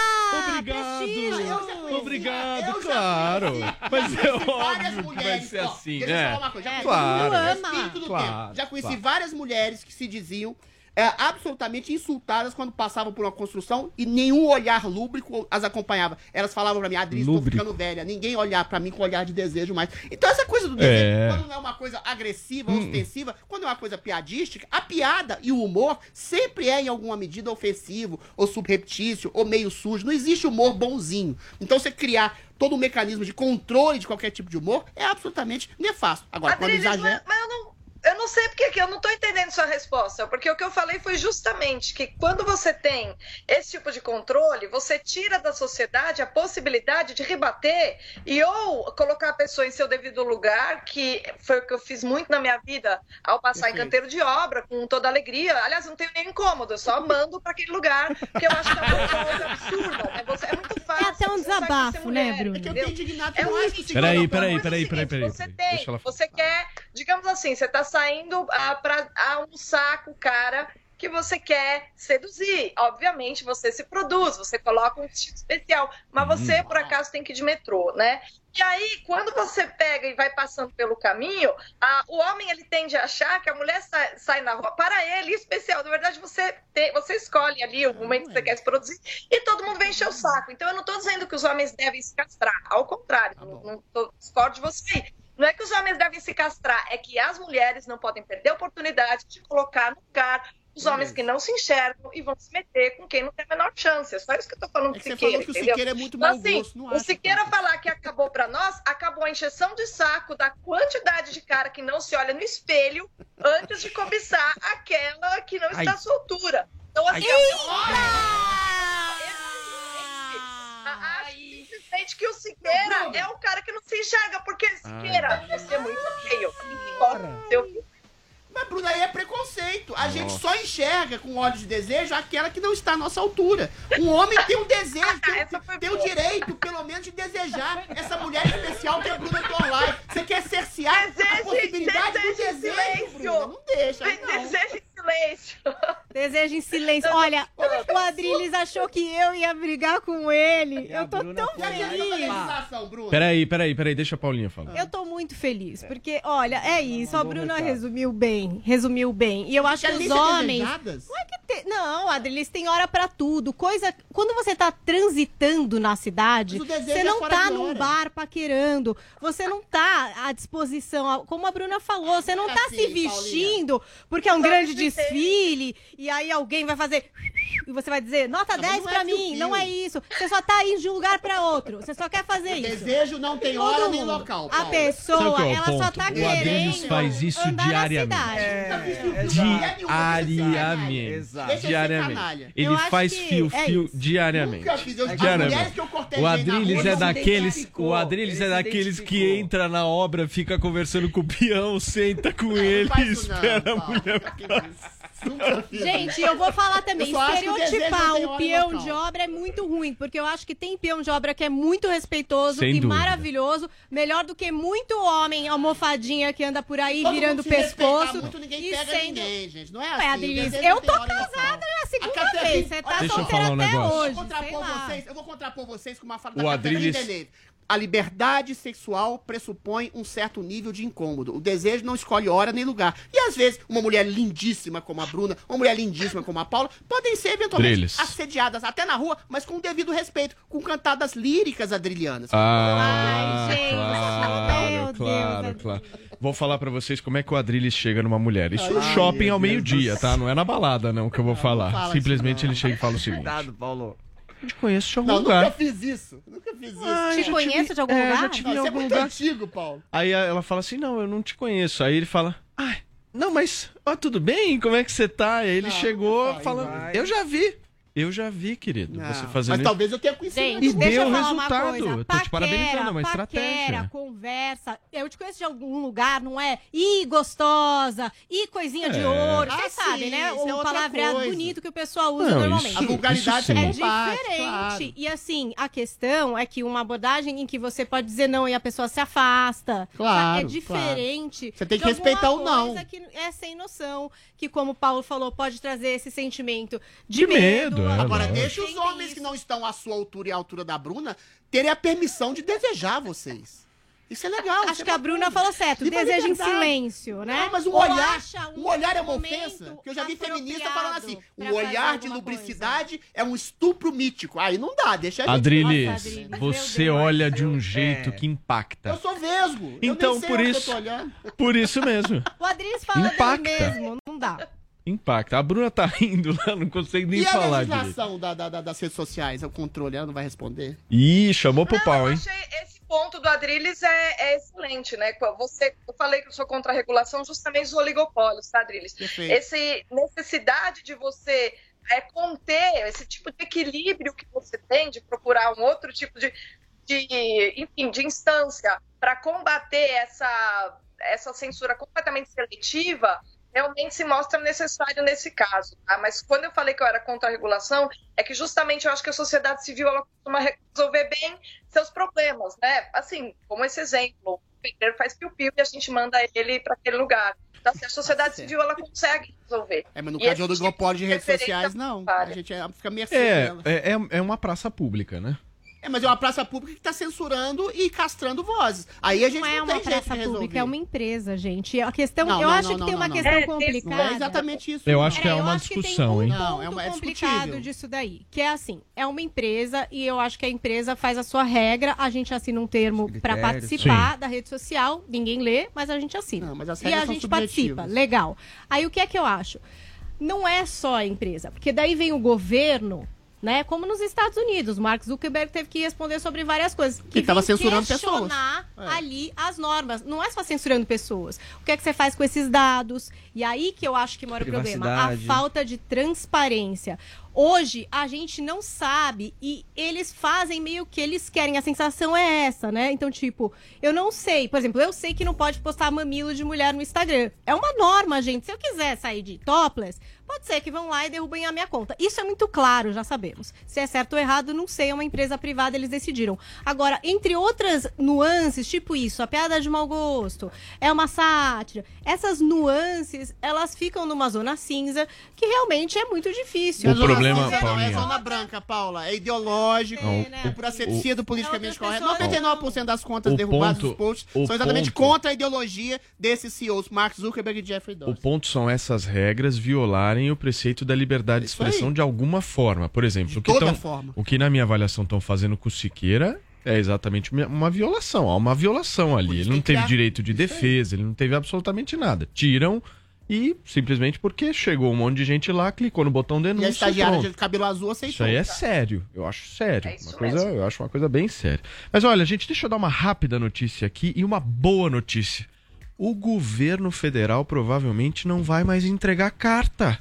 Obrigado. Obrigado, claro. Mas é óbvio que vai ser assim, Deixa eu né? falar uma coisa. Já Claro. Espírito do Claro, tempo, já conheci claro. várias mulheres que se diziam é, absolutamente insultadas quando passavam por uma construção e nenhum olhar lúbrico as acompanhava. Elas falavam pra mim, Adri, tô Lúbrico. ficando velha. Ninguém olhar pra mim com olhar de desejo mais. Então essa coisa do desejo, É. quando não é uma coisa agressiva, Hum. ostensiva, quando é uma coisa piadística, a piada e o humor sempre é em alguma medida ofensivo, ou subreptício, ou meio sujo. Não existe humor bonzinho. Então você criar todo um mecanismo de controle de qualquer tipo de humor é absolutamente nefasto. Agora, quando Adriles, exagera... mas, mas eu não. Sei porque que eu não tô entendendo sua resposta, porque o que eu falei foi justamente que quando você tem esse tipo de controle, você tira da sociedade a possibilidade de rebater e ou colocar a pessoa em seu devido lugar, que foi o que eu fiz muito na minha vida ao passar em canteiro de obra, com toda alegria. Aliás, não tenho nenhum incômodo, eu só mando para aquele lugar, porque eu acho que é uma coisa absurda. né? Você- é muito fácil. É até um sabe desabafo, né, Bruno? É que eu tô indignado É com um isso. Peraí, peraí, peraí, peraí, é Você tem, você quer, digamos assim, você tá saindo ah, pra almoçar com o cara que você quer seduzir. Obviamente, você se produz, você coloca um vestido especial, mas você, por acaso, tem que ir de metrô, né? E aí, quando você pega e vai passando pelo caminho, a- o homem ele tende a achar que a mulher sai, sai na rua. Para ele, especial, na verdade, você, tem- você escolhe ali o momento que você quer se produzir e todo mundo vem encher o saco. Então, eu não estou dizendo que os homens devem se castrar. Ao contrário, não, não tô, discordo de você. Não é que os homens devem se castrar, é que as mulheres não podem perder a oportunidade de colocar no lugar os homens que não se enxergam e vão se meter com quem não tem a menor chance. É só isso que eu tô falando É do que você Siqueira, falou que o? Siqueira é muito Então, mau assim, gosto, não o Siqueira falar que acabou pra nós, acabou a encheção de saco da quantidade de cara que não se olha no espelho antes de cobiçar aquela que não está Ai. à sua altura. Então, assim, a- a- acho simplesmente que o Siqueira é o cara que não se enxerga, porque Siqueira, você é muito feio. Seu Mas, Bruno, aí é preconceito. A gente Nossa. só enxerga com olhos de desejo aquela que não está à nossa altura. Um homem tem um desejo, tem, um- tem o direito, pelo menos, de desejar essa mulher especial que é a Bruna Torlai. Você quer cercear a possibilidade do deseje desejo, silêncio. Bruna. Não deixa, não. Desejo silêncio. Desejo em silêncio. Olha, o Adriles achou que eu ia brigar com ele. Eu tô tão feliz. Peraí, peraí, peraí, deixa a Paulinha falar. Eu tô muito feliz, porque, olha, é isso, a Bruna resumiu bem, resumiu bem. E eu acho que os homens. é te- não, Adriles tem hora pra tudo. Coisa. Quando você tá transitando na cidade, você é não fora tá num hora. bar paquerando, você não tá à disposição, como a Bruna falou, você não É tá assim, se vestindo porque é um grande desfile e aí alguém vai fazer e você vai dizer, nota Não, mas 10 não é pra mim. Não é isso. Você só tá indo de um lugar pra outro. Você só quer fazer isso. Desejo não tem Todo hora nem mundo. local. A Paulo. pessoa, Sabe qual é o ela só ponto? tá O querendo faz isso andar na diariamente. cidade. Diariamente. Exato. Deixa de ser Diariamente. Ele Eu acho faz que fio-fio é isso. diariamente. Nunca fiz. Eu- as Diariamente. mulheres que eu O na Adriles rua, é não daqueles. identificou. O Adriles Ele é se daqueles que identificou. entra na obra, fica conversando com o peão, senta com ele faz e isso não, espera a Paulo. mulher passar. Gente, eu vou falar também, Eu o estereotipar o peão local. de obra é muito ruim, porque eu acho que tem peão de obra que é muito respeitoso Sem e dúvida. maravilhoso, melhor do que muito homem almofadinha que anda por aí Todo virando mundo se respeitar pescoço muito, ninguém e pega sendo... ninguém, gente. Não é assim. Eu tô casada na segunda vez, você tá Deixa eu solteira falar um até negócio. hoje, Eu vou contrapor vocês, eu vou contrapor vocês com uma fala O da Adriles-. A liberdade sexual pressupõe um certo nível de incômodo. O desejo não escolhe hora nem lugar. E às vezes, uma mulher lindíssima como a Bruna, uma mulher lindíssima como a Paula, podem ser eventualmente assediadas até na rua, mas com o devido respeito, com cantadas líricas adrilianas. Ah, Ai, gente, claro, meu Deus, claro, claro. Vou falar pra vocês como é que o Adriles chega numa mulher. Isso no Ai, shopping meu ao meio-dia, tá? Não é na balada, não, que eu vou falar. fala Simplesmente ele chega e fala o seguinte. Cuidado, Paulo. Eu te conheço de algum Não, lugar. nunca fiz isso. Nunca fiz isso. Ah, Te já conheço tive- de algum é, lugar? já tive Não, em isso é algum muito lugar. antigo, Paulo. Aí ela fala assim: Não, eu não te conheço. Aí ele fala: Ai, não, mas, ó, tudo bem? Como é que você tá? Aí ele Não, chegou vai, falando: vai. Eu já vi. Eu já vi, querido. Não, você fazendo mas isso. talvez eu tenha conhecido. Gente, E deixa deu eu falar uma resultado. coisa. Eu tô te Paquera, parabenizando, é uma paquera, estratégia. conversa. Eu te conheço de algum lugar, não é? Ih, gostosa. Ih, coisinha de É. ouro. Ah, Vocês sim, sabem, né? isso é palavreado coisa. bonito que o pessoal usa Não, normalmente. isso- A vulgaridade é. É diferente. claro. E assim, a questão é que uma abordagem em que você pode dizer não e a pessoa se afasta. Claro, É diferente. Você tem que de respeitar o não. coisa que é sem noção. Que, como o Paulo falou, pode trazer esse sentimento de, De medo, é, Agora, lógico. deixa os homens que não estão à sua altura e à altura da Bruna terem a permissão de desejar vocês. Isso é legal. Acho que a Bruna falou certo. A Deseja em silêncio, né? Não, mas o Ou olhar, um olhar é uma ofensa. Que eu já vi feminista falando assim: o olhar de lubricidade é um estupro mítico. Aí não dá, deixa a gente. Adriles, Nossa, Adriles, você Deus. olha de um jeito que impacta. Eu sou vesgo. eu Então, nem sei por isso- Eu tô olhando. Por isso mesmo. O Adriles fala Impacta. mesmo, não dá. Impacta. A Bruna tá rindo lá, não consegue nem e a falar direito. legislação da, da- da- das redes sociais? É o controle, ela não vai responder? Ih, chamou pro Não, pau, eu hein? achei esse ponto do Adriles é, é excelente, né? Você, eu falei que eu sou contra a regulação justamente dos oligopólios, tá, Adriles? Perfeito. Esse necessidade de você é, conter esse tipo de equilíbrio que você tem, de procurar um outro tipo de, de enfim, de instância para combater essa, essa censura completamente seletiva, realmente se mostra necessário nesse caso. Tá? Mas quando eu falei que eu era contra a regulação, é que justamente eu acho que a sociedade civil ela costuma resolver bem seus problemas, né? Assim, como esse exemplo, o pedreiro faz piu-piu e a gente manda ele para aquele lugar. Então, assim, a sociedade civil ela consegue resolver. É, mas no E caso de esse oligopólio de de redes sociais, não. A gente é, fica mercê É, dela. é, é- é uma praça pública, né? É, mas é uma praça pública que tá censurando e castrando vozes. Aí a gente Não não, é uma praça pública, é uma empresa, gente. A questão, Não, eu não, acho não, que não, tem uma não, questão não. É, complicada. Não é exatamente isso. Eu acho que é eu uma discussão, tem hein? um Não, é uma- é complicado discutível. disso daí, que é assim, é uma empresa e eu acho que a empresa faz a sua regra, a gente assina um termo para participar da rede social, ninguém lê, mas a gente assina. Não, mas as e a gente participa, legal. Aí o que é que eu acho? Não é só a empresa, porque daí vem o governo né? Como nos Estados Unidos, Mark Zuckerberg teve que responder sobre várias coisas. Que tava vem censurando pessoas. É. ali as normas. Não é só censurando pessoas. O que é que você faz com esses dados? E aí que eu acho que mora o problema. A falta de transparência. Hoje a gente não sabe e eles fazem meio que eles querem. A sensação é essa, né? Então, tipo, eu não sei. Por exemplo, eu sei que não pode postar mamilo de mulher no Instagram. É uma norma, gente. Se eu quiser sair de topless, pode ser que vão lá e derrubem a minha conta. Isso é muito claro, já sabemos. Se é certo ou errado, não sei. É uma empresa privada, eles decidiram. Agora, entre outras nuances, tipo isso, a piada de mau gosto, é uma sátira. Essas nuances, elas ficam numa zona cinza que realmente é muito difícil. O problema, Não, é Paulinha. zona branca, Paula. É ideológico, Não, é por ascetido politicamente correto. pessoas- 99% das contas O derrubadas ponto- dos posts o são exatamente ponto- contra a ideologia desses CEOs, Mark Zuckerberg e Jeffrey O Dawson. ponto são essas regras violarem o preceito da liberdade de expressão de alguma forma. Por exemplo, o que, toda tão- forma. o que na minha avaliação estão fazendo com o Siqueira é exatamente uma- violação. Há uma violação ali. Ele não teve direito de defesa, ele não teve absolutamente nada. Tiram e simplesmente porque chegou um monte de gente lá, clicou no botão E denúncia. a estagiária de cabelo azul Isso aceitou. aí é sério, eu acho sério. É isso uma coisa, mesmo. eu acho uma coisa bem séria. Mas olha, gente, deixa eu dar uma rápida notícia aqui e uma boa notícia. O governo federal provavelmente não vai mais entregar carta.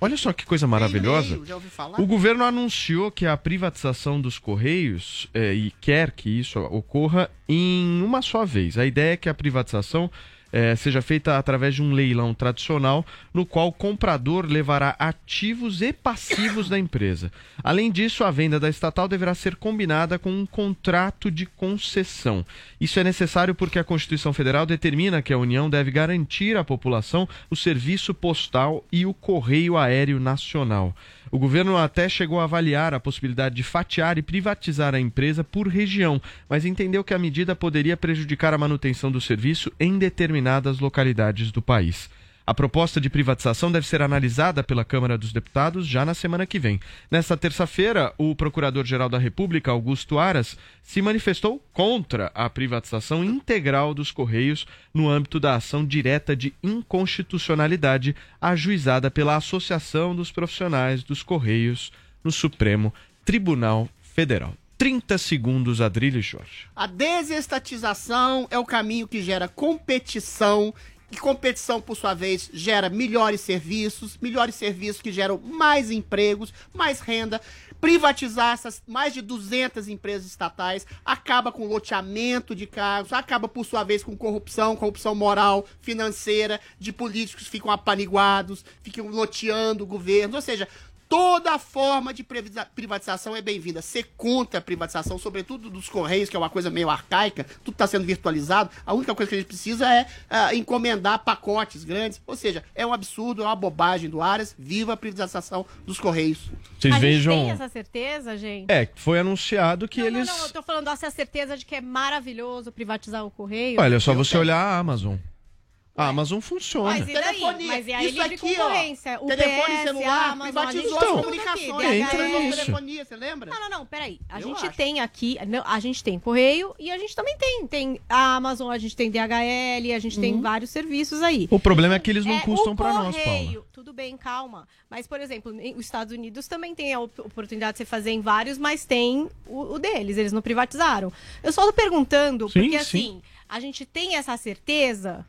Olha só que coisa maravilhosa. E-mail, Já ouvi falar? O governo anunciou que a privatização dos Correios eh, e quer que isso ocorra em uma só vez. A ideia é que a privatização eh, seja feita através de um leilão tradicional, no qual o comprador levará ativos e passivos da empresa. Além disso, a venda da estatal deverá ser combinada com um contrato de concessão. Isso é necessário porque a Constituição Federal determina que a União deve garantir à população o serviço postal e o correio aéreo nacional. O governo até chegou a avaliar a possibilidade de fatiar e privatizar a empresa por região, mas entendeu que a medida poderia prejudicar a manutenção do serviço em determinadas localidades do país. A proposta de privatização deve ser analisada pela Câmara dos Deputados já na semana que vem. Nesta terça-feira, o Procurador-Geral da República, Augusto Aras, se manifestou contra a privatização integral dos Correios no âmbito da ação direta de inconstitucionalidade ajuizada pela Associação dos Profissionais dos Correios no Supremo Tribunal Federal. 30 segundos, Adrilho Jorge. A desestatização é o caminho que gera competição. E competição, por sua vez, gera melhores serviços, melhores serviços que geram mais empregos, mais renda. Privatizar essas mais de 200 empresas estatais acaba com loteamento de cargos, acaba, por sua vez, com corrupção, corrupção moral, financeira, de políticos que ficam apaniguados, ficam loteando o governo. Ou seja, Toda forma de privatiza- privatização é bem-vinda. Ser contra a privatização, sobretudo dos Correios, que é uma coisa meio arcaica, tudo está sendo virtualizado. A única coisa que a gente precisa é ah, encomendar pacotes grandes. Ou seja, é um absurdo, é uma bobagem do Aras. Viva a privatização dos Correios. Vocês a gente vejam. tem essa certeza, gente? É, foi anunciado que eles. Não, eu tô falando essa certeza de que é maravilhoso privatizar o correio. Olha, é só você tenho. olhar a Amazon. A Amazon funciona. Mas e daí? Telefonia. Mas e aí Isso livre aqui, ó, telefone celular, Amazon, privatizou as comunicações, entra nisso. Telefonia, você lembra? Não, não, não, peraí. A Eu gente acho. tem aqui, não, a gente tem correio e a gente também tem. Tem a Amazon, a gente tem DHL, a gente tem vários serviços aí. O problema é que eles não É, custam o pra nós, correio, Paula. Tudo bem, calma. Mas, por exemplo, em- os Estados Unidos também tem a op- oportunidade de você fazer em vários, mas tem o, o deles, eles não privatizaram. Eu só tô perguntando, Sim, porque sim. assim, a gente tem essa certeza.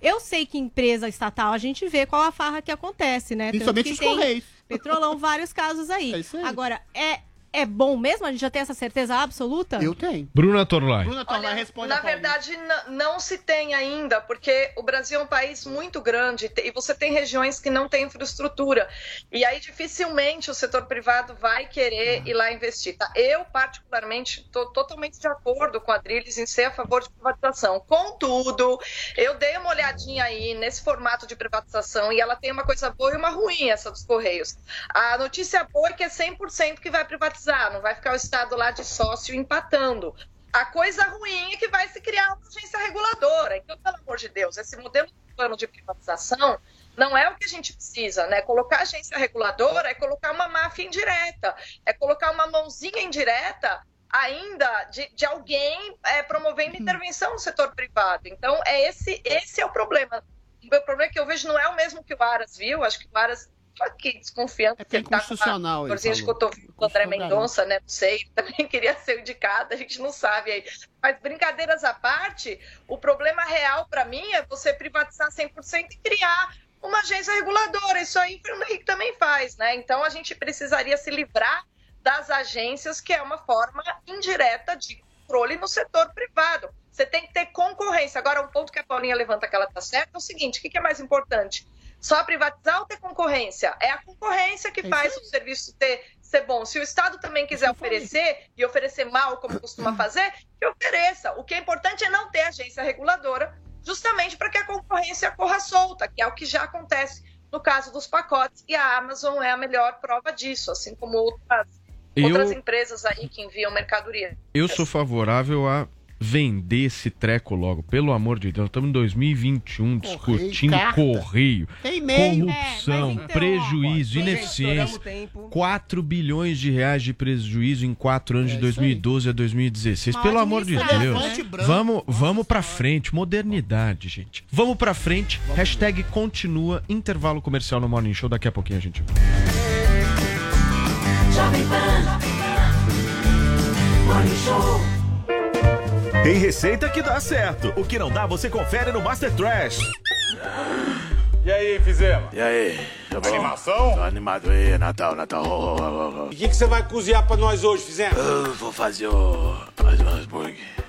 Eu sei que empresa estatal a gente vê qual a farra que acontece, né? Principalmente que os Correios. Petrolão, vários casos aí. É isso aí. Agora, é, é bom mesmo? A gente já tem essa certeza absoluta? Eu tenho. Bruna Torlai. Bruna Torlai responde Na verdade, não se tem ainda, porque o Brasil é um país muito grande e você tem regiões que não têm infraestrutura. E aí, dificilmente, o setor privado vai querer ir lá investir. tá? Eu, particularmente, estou totalmente de acordo com a Drilis em ser a favor de privatização. Contudo, eu dei uma olhadinha aí nesse formato de privatização e ela tem uma coisa boa e uma ruim, essa dos Correios. A notícia boa é que é 100% que vai privatizar, não vai ficar o Estado lá de sócio empatando. A coisa ruim é que vai se criar uma agência reguladora. Então, pelo amor de Deus, esse modelo de plano de privatização não é o que a gente precisa, né? Colocar agência reguladora é colocar uma máfia indireta, é colocar uma mãozinha indireta ainda de, de alguém é, promovendo intervenção no setor privado. Então, é esse, esse é o problema. O meu problema é que eu vejo não é o mesmo que o Aras viu, acho que o Aras aqui desconfiando que ele tá com inconstitucional, uma ele dorzinha de falou. cotovelo do André. Mendonça, né? Não sei, também queria ser indicada, a gente não sabe aí. Mas brincadeiras à parte, o problema real para mim é você privatizar 100% e criar uma agência reguladora. Isso aí o Fernando Henrique também faz, né? Então a gente precisaria se livrar das agências, que é uma forma indireta de controle no setor privado. Você tem que ter concorrência. Agora, um ponto que a Paulinha levanta que ela está certa é o seguinte: o que que é mais importante? Só privatizar ou ter concorrência? É a concorrência que faz o serviço ter, ser bom. Se o Estado também quiser oferecer e oferecer mal, como costuma fazer, que ofereça. O que é importante é não ter agência reguladora, justamente para que a concorrência corra solta, que é o que já acontece no caso dos pacotes. E a Amazon é a melhor prova disso, assim como outras, Eu- outras empresas aí que enviam mercadoria. Eu sou favorável a vender esse treco logo. Pelo amor de Deus, estamos em 2021 discutindo carta. correio, Tem e-mail. corrupção, É, mas então, prejuízo, ó, ineficiência. estouramos o tempo. 4 bilhões de reais de prejuízo em 4 anos de 2012 a 2016. Mal Pelo amor de Deus. né? Vamos, vamos pra frente. Modernidade, gente. Vamos pra frente. Hashtag continua. Intervalo comercial no Morning Show. Daqui a pouquinho a gente. Jovem Pan. Morning Show. Tem receita que dá certo. O que não dá, você confere no Master Trash. E aí, fizemos? E aí? Tá bom? Animação? Tô animado aí, Natal, Natal. Oh, oh, oh, oh. O que, que você vai cozinhar pra nós hoje, fizemos? Eu vou fazer o. Mais um hambúrguer.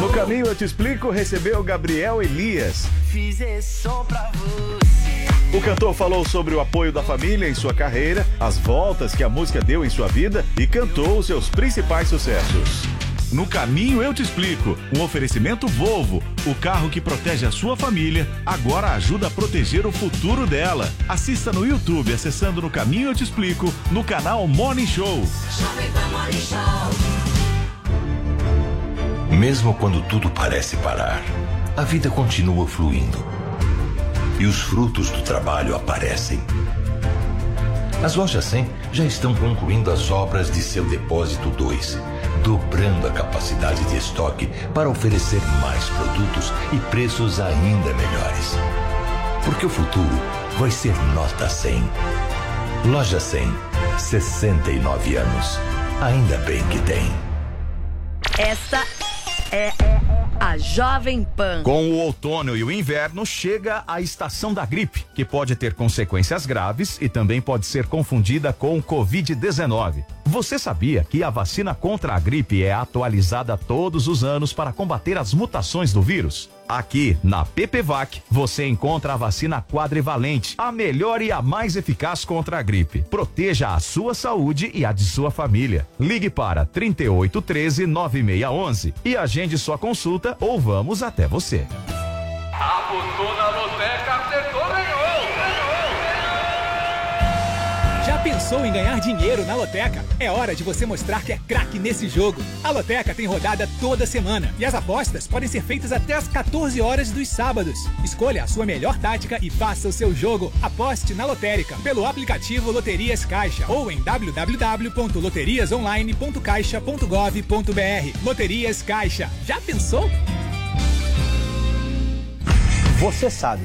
No caminho eu te explico, recebeu Gabriel Elias. Fiz esse som pra você. O cantor falou sobre o apoio da família em sua carreira, as voltas que a música deu em sua vida e cantou os seus principais sucessos. No caminho eu te explico. Um oferecimento Volvo, o carro que protege a sua família, agora ajuda a proteger o futuro dela. Assista no YouTube acessando no caminho eu te explico, no canal Morning Show. Mesmo quando tudo parece parar, a vida continua fluindo. E os frutos do trabalho aparecem. As lojas 100 já estão concluindo as obras de seu depósito 2, dobrando a capacidade de estoque para oferecer mais produtos e preços ainda melhores. Porque o futuro vai ser nota 100. Loja 100, 69 anos. Ainda bem que tem. Esta é a Jovem Pan. Com o outono e o inverno chega a estação da gripe, que pode ter consequências graves e também pode ser confundida com o Covid-19. Você sabia que a vacina contra a gripe é atualizada todos os anos para combater as mutações do vírus? Aqui, na PPVAC, você encontra a vacina quadrivalente, a melhor e a mais eficaz contra a gripe. Proteja a sua saúde e a de sua família. Ligue para 3813 9611 e agende sua consulta ou vamos até você. Loteca, acertou, ganhou! Já pensou em ganhar dinheiro na Loteca? É hora de você mostrar que é craque nesse jogo. A Loteca tem rodada toda semana e as apostas podem ser feitas até às 14 horas dos sábados. Escolha a sua melhor tática e faça o seu jogo. Aposte na Lotérica pelo aplicativo Loterias Caixa ou em www.loteriasonline.caixa.gov.br. Loterias Caixa. Já pensou? Você sabe,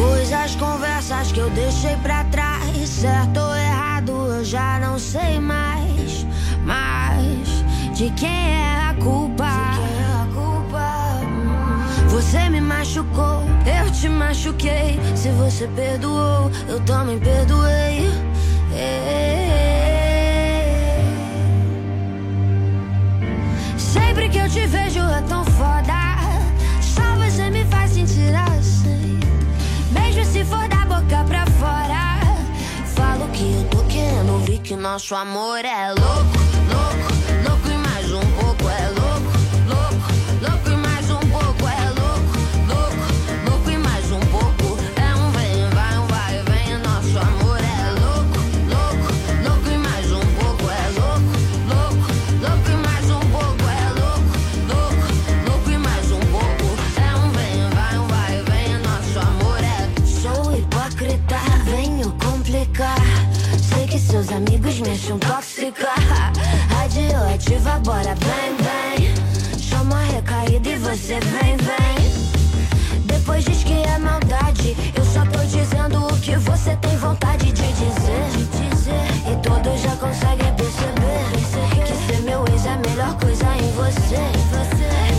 Coisas, conversas que eu deixei pra trás. Certo ou errado, eu já não sei mais. Mas de quem é a culpa? Você me machucou, eu te machuquei. Se você perdoou, eu também perdoei. Sempre que eu te vejo é tão foda. Só você me faz sentir assim. Se for da boca pra fora. Falo que eu tô querendo ouvir que nosso amor é louco, louco acham tóxica. Radioativa, bora, vem, vem. Chama a recaída e você vem, vem. Depois diz que é maldade. Eu só tô dizendo o que você tem vontade de dizer. E todos já conseguem perceber. Que ser meu ex é a melhor coisa em você.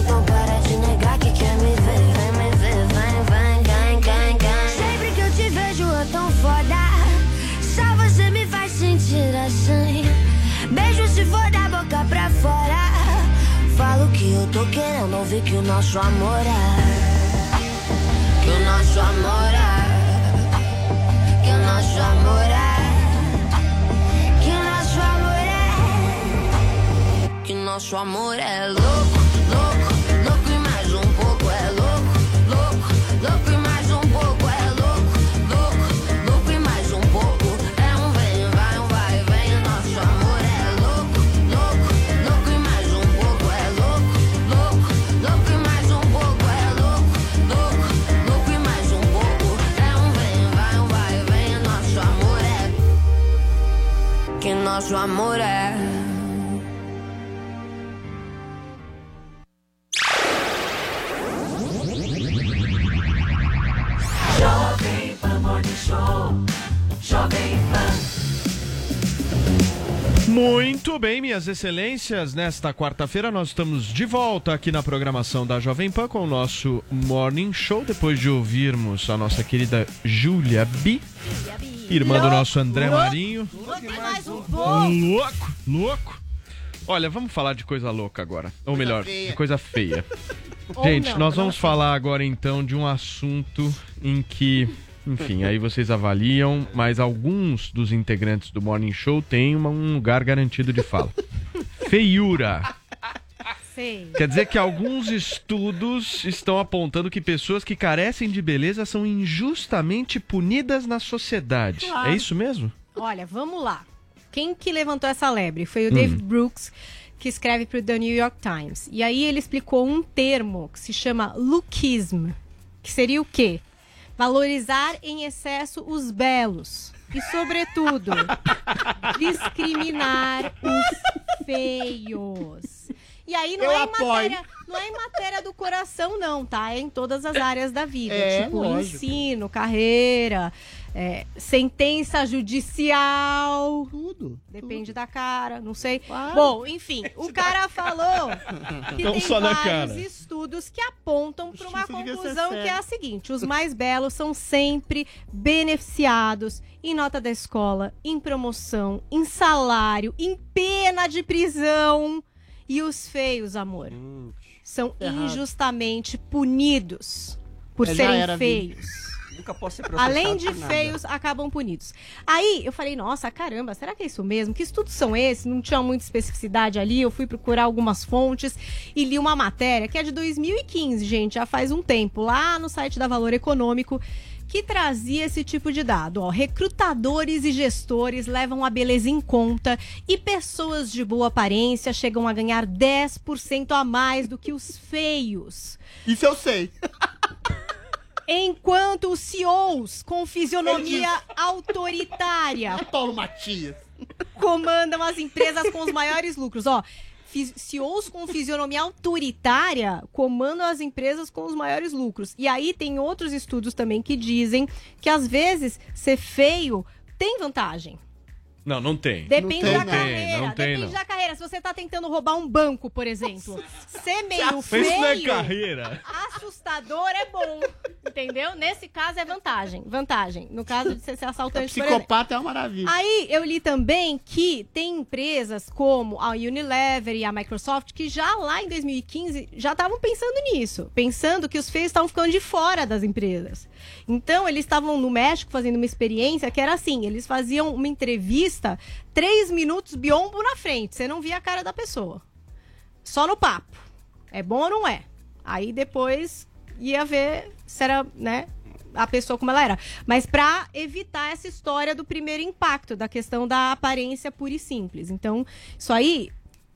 Tô querendo ouvir que o nosso amor é. Que o nosso amor é. Que o nosso amor é. Que o nosso amor é. Que o nosso amor é louco, nosso amor é. Jovem Pan Morning Show. Jovem Pan. Muito bem, minhas excelências. Nesta quarta-feira nós estamos de volta aqui na programação da Jovem Pan com o nosso Morning Show. Depois de ouvirmos a nossa querida Júlia B, irmã do nosso André Marinho. Mais um Louco, louco. Olha, vamos falar de coisa louca agora. Ou melhor, feia. de coisa feia. Gente, não, nós vamos falar agora então de um assunto em que, enfim, aí vocês avaliam, mas alguns dos integrantes do Morning Show têm uma- um lugar garantido de fala. Feiura. Sei. Quer dizer que alguns estudos estão apontando que pessoas que carecem de beleza são injustamente punidas na sociedade. Claro. É isso mesmo? Olha, vamos lá. Quem que levantou essa lebre? Foi o Hum. David Brooks, que escreve para o The New York Times. E aí ele explicou um termo que se chama lookism, que seria o quê? Valorizar em excesso os belos. E, sobretudo, discriminar os feios. E aí não Eu é, em matéria, não é em matéria do coração, não, tá? É em todas as áreas da vida. É, tipo, lógico. ensino, carreira, é, sentença judicial. Tudo. Depende da cara, não sei. Bom, enfim, o cara falou que Não tem vários cara. estudos que apontam para uma conclusão que é a seguinte: os mais belos são sempre beneficiados em nota da escola, em promoção, em salário, em pena de prisão. E os feios, amor, são errado. injustamente punidos por já serem feios. Nunca posso ser Além de feios, acabam punidos. Aí eu falei, nossa, caramba, será que é isso mesmo? Que estudos são esses? Não tinha muita especificidade ali. Eu fui procurar algumas fontes e li uma matéria que é de 2015, gente, já faz um tempo, lá no site da Valor Econômico, que trazia esse tipo de dado. Ó, recrutadores e gestores levam a beleza em conta e pessoas de boa aparência chegam a ganhar 10% a mais do que os feios. Isso eu sei. Enquanto os CEOs com fisionomia autoritária Paulo Matias. comandam as empresas com os maiores lucros. Ó, CEOs com fisionomia autoritária comandam as empresas com os maiores lucros. E aí tem outros estudos também que dizem que às vezes ser feio tem vantagem. Não, não tem. Depende não da tem, carreira. Não tem, depende não. da carreira. Se você tá tentando roubar um banco, por exemplo, ser meio feio. isso não é carreira. Assustador é bom. Entendeu? Nesse caso é vantagem. Vantagem. No caso de você ser assaltante, exemplo. Psicopata é uma maravilha. Aí eu li também que tem empresas como a Unilever e a Microsoft que já lá em 2015 já estavam pensando nisso, pensando que os feios estavam ficando de fora das empresas. Então eles estavam no México fazendo uma experiência que era assim, eles faziam uma entrevista três minutos biombo na frente, você não via a cara da pessoa, só no papo. É bom ou não é? Aí depois ia ver se era, né, a pessoa como ela era. Mas pra evitar essa história do primeiro impacto, da questão da aparência pura e simples. Então, isso aí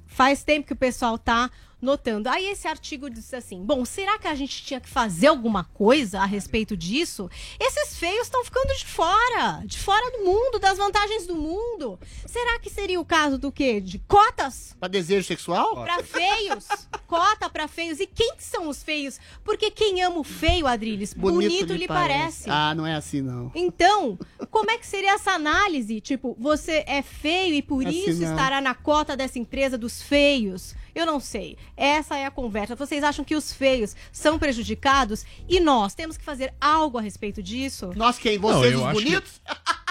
faz tempo que o pessoal tá notando. Aí esse artigo disse assim: bom, será que a gente tinha que fazer alguma coisa a respeito disso? Esses feios estão ficando de fora, de fora do mundo, das vantagens do mundo. Será que seria o caso do quê? De cotas? Pra desejo sexual? Pra feios? Cota pra feios. E quem que são os feios? Porque quem ama o feio, Adriles, bonito, lhe parece. Ah, não é assim, não. Então, como é que seria essa análise? Tipo, você é feio e por Assim isso não. estará na cota dessa empresa dos feios? Eu não sei. Essa é a conversa. Vocês acham que os feios são prejudicados e nós temos que fazer algo a respeito disso? Nós quem? Não, Vocês eu os acho que- bonitos?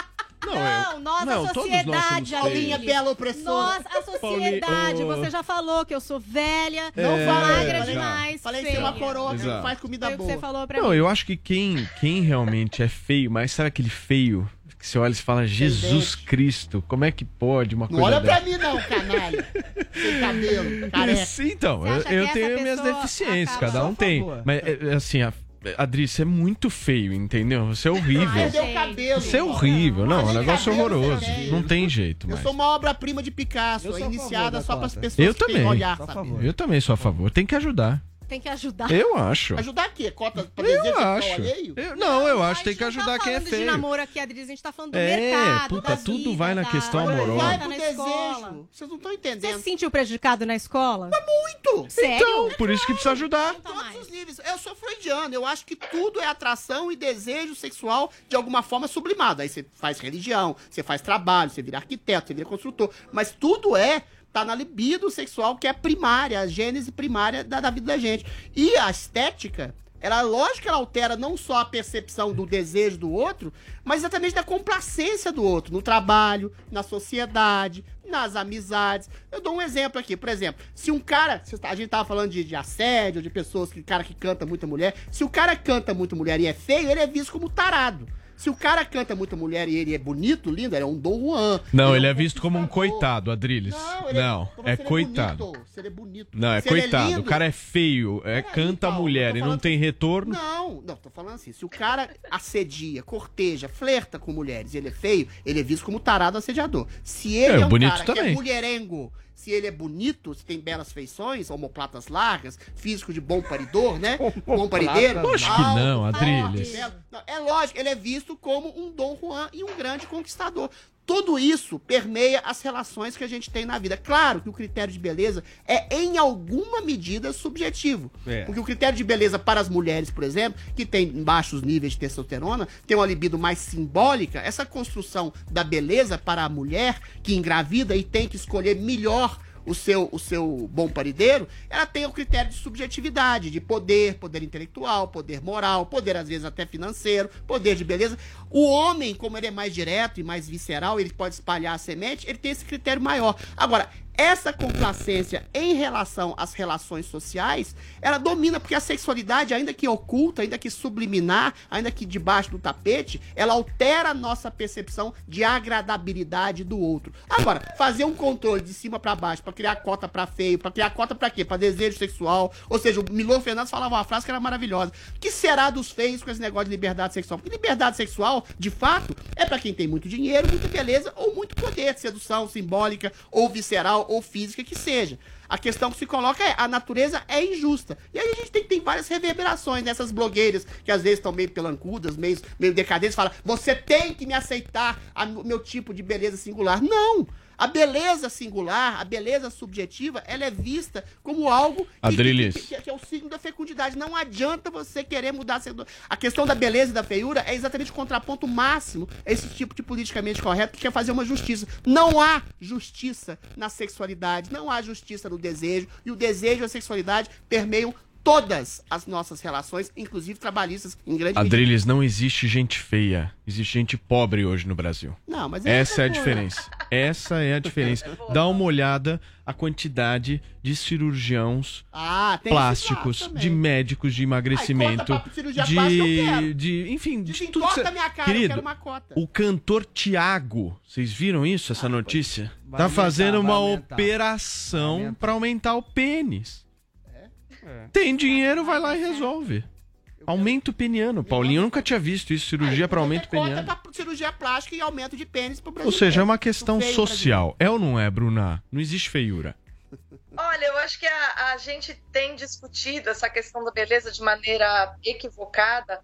Não, nós, não, a nós sociedade, feios. Paulinha, bela opressora. Nós, a sociedade. Pauli- Você já falou que eu sou velha, Não não fala, magra já. demais, Falei que feia. você é uma coroa que não faz comida Foi o que boa. você falou pra Não, mim. eu acho que quem, quem realmente é feio, mas sabe aquele feio que você olha e fala, Jesus Cristo, como é que pode uma Não coisa olha pra dessa? mim não, canalha. Sem cabelo, careca. Sim, então, Você eu, acha eu que tenho essa minhas pessoa deficiências, acaba- cada um Por tem. favor. Mas, é, é, assim, a, Adri, você é muito feio, entendeu? Você é horrível. Perdeu gente. o cabelo. Você é horrível. Não, é um negócio cabelo horroroso. tem. Não tem jeito Eu mais. sou uma obra-prima de Picasso, Eu sou a iniciada só para as cota. pessoas Eu que têm também. olhar, a sabe? favor. Eu também sou a favor. Tem que ajudar. Tem que ajudar. Eu acho. Ajudar quê? Cota pra Eu sexual acho. alheio? Eu- não, eu acho que tem que não ajudar tá quem é falando de feio. namoro aqui, Adriles, a gente tá falando do É, mercado, puta, da tudo vida, vai na da- questão amorosa. Vai na pro escola. desejo. Vocês não estão Você entendendo. se sentiu prejudicado na escola? Muito! Sério? Então, por isso que precisa ajudar. Todos os níveis. Eu sou freudiano. Eu acho que tudo é atração e desejo sexual de alguma forma sublimado. Aí você faz religião, você faz trabalho, você vira arquiteto, você vira construtor. Mas tudo é. Tá na libido sexual, que é primária, a gênese primária da, da vida da gente. E a estética, ela, lógico que ela altera não só a percepção do desejo do outro, mas exatamente da complacência do outro, no trabalho, na sociedade, nas amizades. Eu dou um exemplo aqui, por exemplo, se um cara, a gente tava falando de, de assédio, de pessoas que cara que canta muita mulher, se o cara canta muito mulher e é feio, ele é visto como tarado. Se o cara canta muita mulher e ele é bonito, lindo, ele é um Dom Juan. Não, ele é visto como um coitado, Adriles. Não, ele Não, é ele coitado. bonito, se ele é bonito. Não, é Se ele coitado. lindo, O cara é feio, é canta a mulher e não tem retorno. Não, não, tô falando assim. Se o cara assedia, corteja, flerta com mulheres e ele é feio, ele é visto como tarado assediador. Se ele É, é, um bonito cara que é também. mulherengo, se ele é bonito, se tem belas feições, omoplatas largas, físico de bom paridor, né? bom parideiro. Lógico que não, Adriles. é lógico, ele é visto como um Dom Juan e um grande conquistador. Tudo isso permeia as relações que a gente tem na vida. Claro que o critério de beleza é, em alguma medida, subjetivo. É. Porque o critério de beleza para as mulheres, por exemplo, que tem baixos níveis de testosterona, tem uma libido mais simbólica, essa construção da beleza para a mulher que engravida e tem que escolher melhor o seu, o seu bom parideiro, ela tem o critério de subjetividade, de poder, poder intelectual, poder moral, poder às vezes até financeiro, poder de beleza. O homem, como ele é mais direto e mais visceral, ele pode espalhar a semente, ele tem esse critério maior. Agora, essa complacência em relação às relações sociais, ela domina, porque a sexualidade, ainda que oculta, ainda que subliminar, ainda que debaixo do tapete, ela altera a nossa percepção de agradabilidade do outro. Agora, fazer um controle de cima pra baixo, pra criar cota pra feio, pra criar cota pra quê? Pra desejo sexual. Ou seja, o Milor Fernandes falava uma frase que era maravilhosa. Que será dos feios com esse negócio de liberdade sexual? Porque liberdade sexual, de fato, é pra quem tem muito dinheiro, muita beleza ou muito poder de sedução simbólica ou visceral ou física que seja. A questão que se coloca é a natureza é injusta. E aí a gente tem, tem várias reverberações nessas blogueiras que às vezes estão meio pelancudas, meio, meio decadentes, falam: você tem que me aceitar o meu tipo de beleza singular. Não! A beleza singular, a beleza subjetiva, ela é vista como algo que, que, que- é o signo da fecundidade. Não adianta você querer mudar. A questão da beleza e da feiura é exatamente o contraponto máximo a esse tipo de politicamente correto que quer fazer uma justiça. Não há justiça na sexualidade, não há justiça no desejo, e o desejo e a sexualidade permeiam todas as nossas relações, inclusive trabalhistas, em grande medida. Adriles, não existe gente feia. Existe gente pobre hoje no Brasil. Não, mas é Essa é a outra diferença. Essa é a diferença. Dá uma olhada a quantidade de cirurgiãos Ah, plásticos, de médicos de emagrecimento, Ai, cirurgia plástica de, de, enfim, de tudo. Cê- minha cara, eu Querido, quero uma cota. o cantor Tiago, vocês viram isso, essa notícia? Vai tá aumentar, fazendo uma aumentar. operação pra aumentar o pênis. Tem dinheiro, vai lá e resolve. Aumento peniano. Paulinho, eu nunca tinha visto isso, cirurgia pra aumento peniano. pra cirurgia plástica e aumento de pênis pro Brasil. Ou seja, é uma questão social. É ou não é, Bruna? Não existe feiura. Olha, eu acho que a, a gente tem discutido essa questão da beleza de maneira equivocada.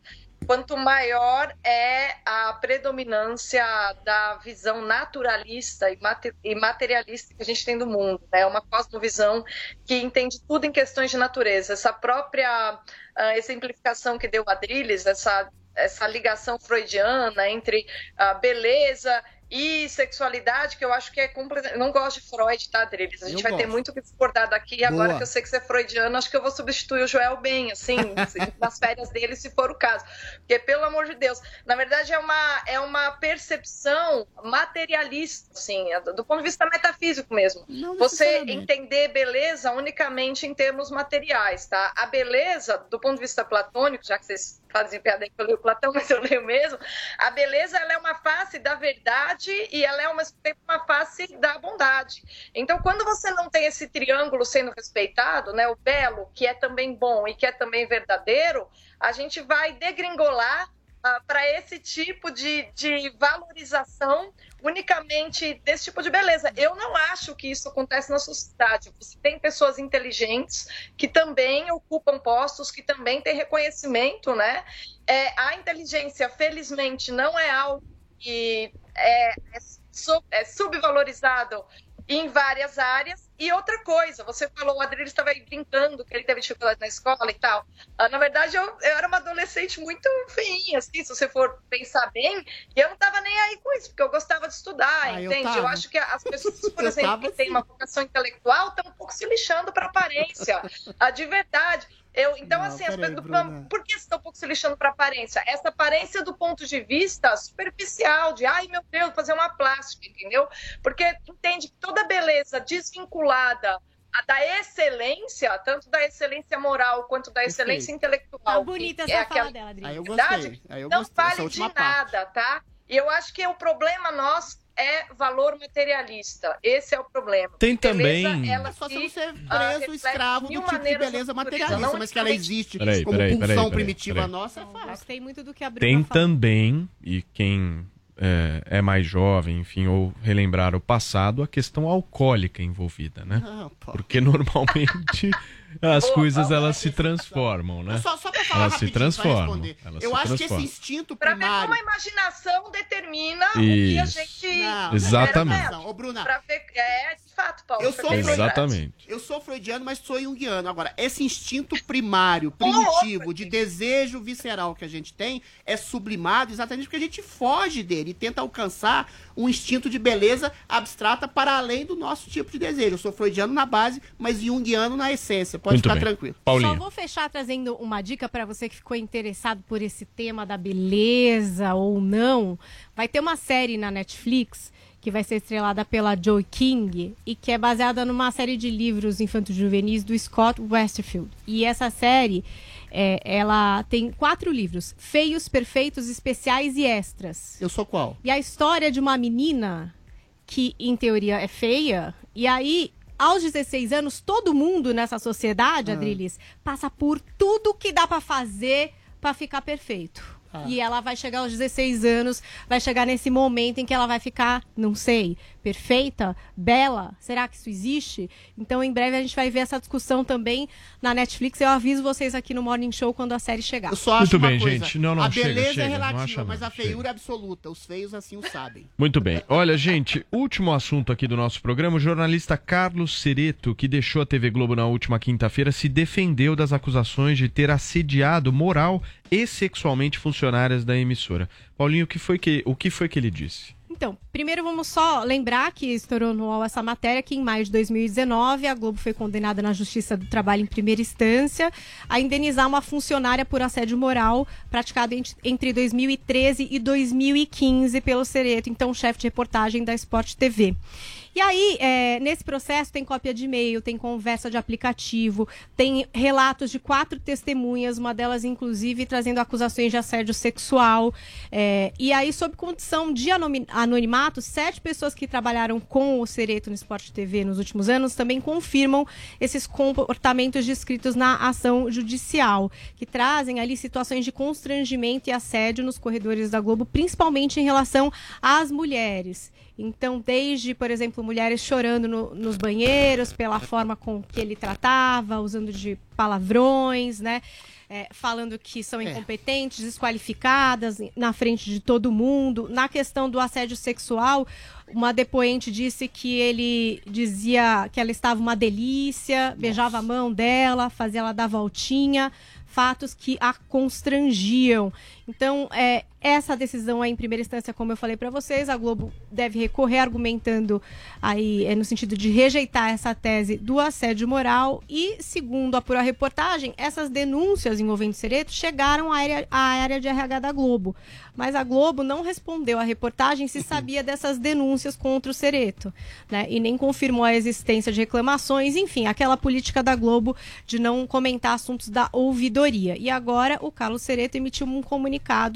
Quanto maior é a predominância da visão naturalista e mate- materialista que a gente tem do mundo, né? Uma cosmovisão que entende tudo em questões de natureza. Essa própria ah, exemplificação que deu Adrilles, essa, essa ligação freudiana entre a beleza e sexualidade, que eu acho que é completamente. Não gosto de Freud, tá, Adrilles? A gente Eu vai ter gosto. muito o que discordar daqui. E Agora Boa. que eu sei que você é freudiano, acho que eu vou substituir o Joel bem, assim, nas férias dele, se for o caso. Porque, pelo amor de Deus, na verdade é uma, é uma percepção materialista, assim, é do ponto de vista metafísico mesmo. Você necessariamente. entender beleza unicamente em termos materiais, tá? A beleza, do ponto de vista platônico, já que vocês fazem piada aí que eu leio Platão, mas eu leio mesmo, a beleza ela é uma face da verdade e ela é ao mesmo tempo uma face da bondade. Então, quando você não tem esse triângulo sendo respeitado, né, o belo, que é também bom e que é também verdadeiro, a gente vai degringolar para esse tipo de, de valorização unicamente desse tipo de beleza. Eu não acho que isso acontece na sociedade. Você tem pessoas inteligentes que também ocupam postos, que também têm reconhecimento, né? É, a inteligência, felizmente, não é algo que é, é, sub- é subvalorizado em várias áreas. E outra coisa, você falou, o Adriano estava brincando que ele teve dificuldade na escola e tal. Ah, na verdade, eu, eu era uma adolescente muito feinha, assim, se você for pensar bem, e eu não estava nem aí com isso, porque eu gostava de estudar, Ah, eu entende? Eu, tava. acho que as pessoas, por Eu exemplo, que têm uma vocação intelectual, estão um pouco se lixando para aparência. A de verdade. Eu, então, Não, assim, as pessoas- Bruna. por que estão um pouco se lixando para aparência? Essa aparência do ponto de vista superficial, de ai meu Deus, fazer uma plástica, entendeu? Porque entende que toda beleza desvinculada a- da excelência, tanto da excelência moral quanto da excelência intelectual. Tá bonita que essa é fala aquela dela, Adri. Aí eu verdade, gostei. Aí eu não gostei. Vale de parte. nada, tá? E eu acho que o problema nosso é valor materialista. Esse é o problema. Tem Beleza, também- ela É só se, ser ah, preso, reflete escravo do tipo de beleza materialista, não mas que ela existe Peraí, como peraí, pulsão peraí, peraí, primitiva peraí. nossa, é Não, fácil. Gostei muito do que a Bruna Tem também, e quem é, é mais jovem, enfim, ou relembrar o passado, a questão alcoólica envolvida, né? Pô. Porque normalmente as Boa, coisas elas se transformam, né? Só, só pra falar Elas se transformam. responder. Elas Eu se acho que esse transformam. instinto Pra ver primário... como a imaginação determina o que a Isso. gente. Não, Exatamente. Ô, Bruna, Pra ver, é, de fato, Paulo. Eu sou. Exatamente. Eu sou freudiano, mas sou junguiano. Agora, esse instinto primário, primitivo, de desejo visceral que a gente tem, é sublimado exatamente porque a gente foge dele e tenta alcançar um instinto de beleza abstrata para além do nosso tipo de desejo. Eu sou freudiano na base, mas junguiano na essência. Pode Muito ficar bem. tranquilo. Paulinho. Só vou fechar trazendo uma dica para você que ficou interessado por esse tema da beleza ou não. Vai ter uma série na Netflix que vai ser estrelada pela Joy King e que é baseada numa série de livros infanto-juvenis do Scott Westerfield. E essa série, é, ela tem quatro livros: Feios, Perfeitos, Especiais e Extras. Eu sou qual? E a história de uma menina que, em teoria, é feia, e aí, aos 16 anos, todo mundo nessa sociedade, Ah. Adriles, passa por tudo que dá pra fazer pra ficar perfeito. Ah. E ela vai chegar aos 16 anos, vai chegar nesse momento em que ela vai ficar, não sei, perfeita, bela. Será que isso existe? Então, em breve a gente vai ver essa discussão também na Netflix. Eu aviso vocês aqui no Morning Show quando a série chegar. Eu só acho Muito uma bem, coisa. gente. Não, não, a chega, beleza chega, é não relativa, acha mas não, a feiura é absoluta. Os feios assim o sabem. Muito bem. Olha, gente, último assunto aqui do nosso programa. O jornalista Carlos Cereto, que deixou a TV Globo na última quinta-feira, se defendeu das acusações de ter assediado moral e sexualmente funcionárias da emissora. Paulinho, o que foi que, o que, foi que ele disse? Então, primeiro vamos só lembrar que estourou no UOL essa matéria que em maio de 2019 a Globo foi condenada na Justiça do Trabalho em primeira instância a indenizar uma funcionária por assédio moral praticado ent- entre 2013 e 2015 pelo Cereto, então chefe de reportagem da Sport TV. E aí, é, nesse processo, tem cópia de e-mail, tem conversa de aplicativo, tem relatos de quatro testemunhas, uma delas, inclusive, trazendo acusações de assédio sexual. É, e aí, sob condição de anonimato, sete pessoas que trabalharam com o Cereto no Esporte TV nos últimos anos também confirmam esses comportamentos descritos na ação judicial, que trazem ali situações de constrangimento e assédio nos corredores da Globo, principalmente em relação às mulheres. Então, desde, por exemplo, mulheres chorando no- nos banheiros pela forma com que ele tratava, usando de palavrões, né? É, falando que são incompetentes, desqualificadas na frente de todo mundo. Na questão do assédio sexual, uma depoente disse que ele dizia que ela estava uma delícia, beijava a mão dela, fazia ela dar voltinha, fatos que a constrangiam. Então, é, essa decisão aí, em primeira instância, como eu falei para vocês, a Globo deve recorrer argumentando aí é, no sentido de rejeitar essa tese do assédio moral e, segundo a pura reportagem, essas denúncias envolvendo Cereto chegaram à área, à área de RH da Globo. Mas a Globo não respondeu à reportagem se sabia dessas denúncias contra o Cereto, né? E nem confirmou a existência de reclamações, enfim, aquela política da Globo de não comentar assuntos da ouvidoria. E agora o Carlos Cereto emitiu um comunicado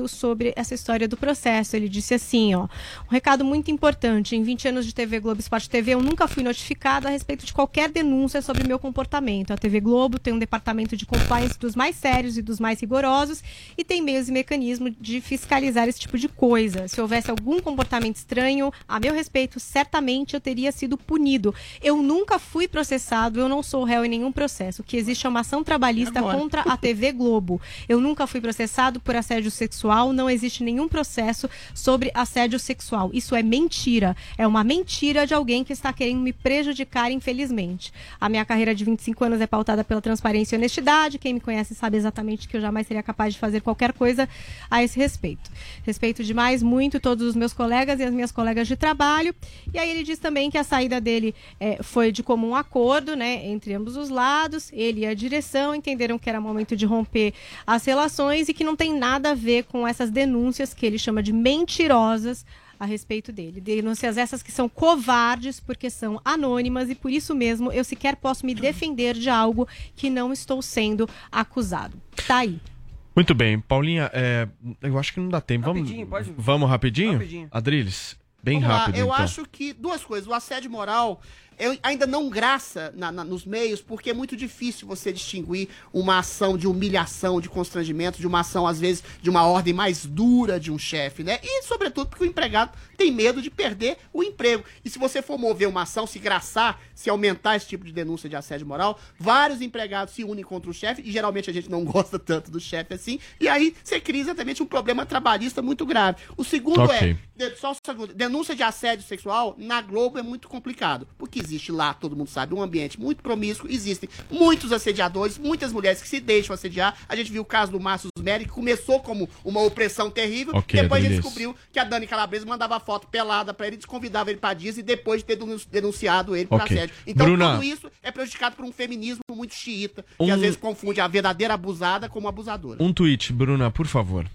sobre essa história do processo. Ele disse assim, ó, um recado muito importante. Em 20 anos de TV Globo Esporte TV, eu nunca fui notificado a respeito de qualquer denúncia sobre meu comportamento. A TV Globo tem um departamento de compliance dos mais sérios e dos mais rigorosos e tem meios e mecanismos de fiscalizar esse tipo de coisa. Se houvesse algum comportamento estranho, a meu respeito, certamente eu teria sido punido. Eu nunca fui processado, eu não sou réu em nenhum processo. O que existe é uma ação trabalhista Agora. contra a TV Globo. Eu nunca fui processado por assédio sexual, não existe nenhum processo sobre assédio sexual. Isso é mentira. É uma mentira de alguém que está querendo me prejudicar, infelizmente. A minha carreira de 25 anos é pautada pela transparência e honestidade. Quem me conhece sabe exatamente que eu jamais seria capaz de fazer qualquer coisa a esse respeito. Respeito demais muito todos os meus colegas e as minhas colegas de trabalho. E aí ele diz também que a saída dele eh, foi de comum acordo, né, entre ambos os lados. Ele e a direção entenderam que era momento de romper as relações e que não tem nada a ver com essas denúncias que ele chama de mentirosas a respeito dele. Denúncias essas que são covardes porque são anônimas e por isso mesmo eu sequer posso me defender de algo que não estou sendo acusado. Tá aí. Muito bem, Paulinha, é, eu acho que não dá tempo. Vamos, Rapidinho, pode- vamos rapidinho? Rapidinho. Adriles, bem Vamos lá, rápido Eu então. acho que duas coisas. O assédio moral eu ainda não graça na- na- nos meios, porque é muito difícil você distinguir uma ação de humilhação, de constrangimento, de uma ação, às vezes, de uma ordem mais dura de um chefe, né? E, sobretudo, porque o empregado tem medo de perder o emprego. E se você for mover uma ação, se graçar, se aumentar esse tipo de denúncia de assédio moral, vários empregados se unem contra o chefe, e geralmente a gente não gosta tanto do chefe assim, e aí você cria exatamente um problema trabalhista muito grave. O segundo é de- Só um segundo. Denúncia de assédio sexual na Globo é muito complicado. Porque existe lá, todo mundo sabe, um ambiente muito promíscuo. Existem muitos assediadores, muitas mulheres que se deixam assediar. A gente viu o caso do Márcio Smelly, que começou como uma opressão terrível. Ok, depois a gente descobriu que a Dani Calabresa mandava foto pelada pra ele, desconvidava ele pra Disney depois de ter denun- denunciado ele por Ok. assédio. Então Bruna. tudo isso é prejudicado por um feminismo muito xiita, que Um- às vezes confunde a verdadeira abusada como abusadora. Um tweet, Bruna, por favor.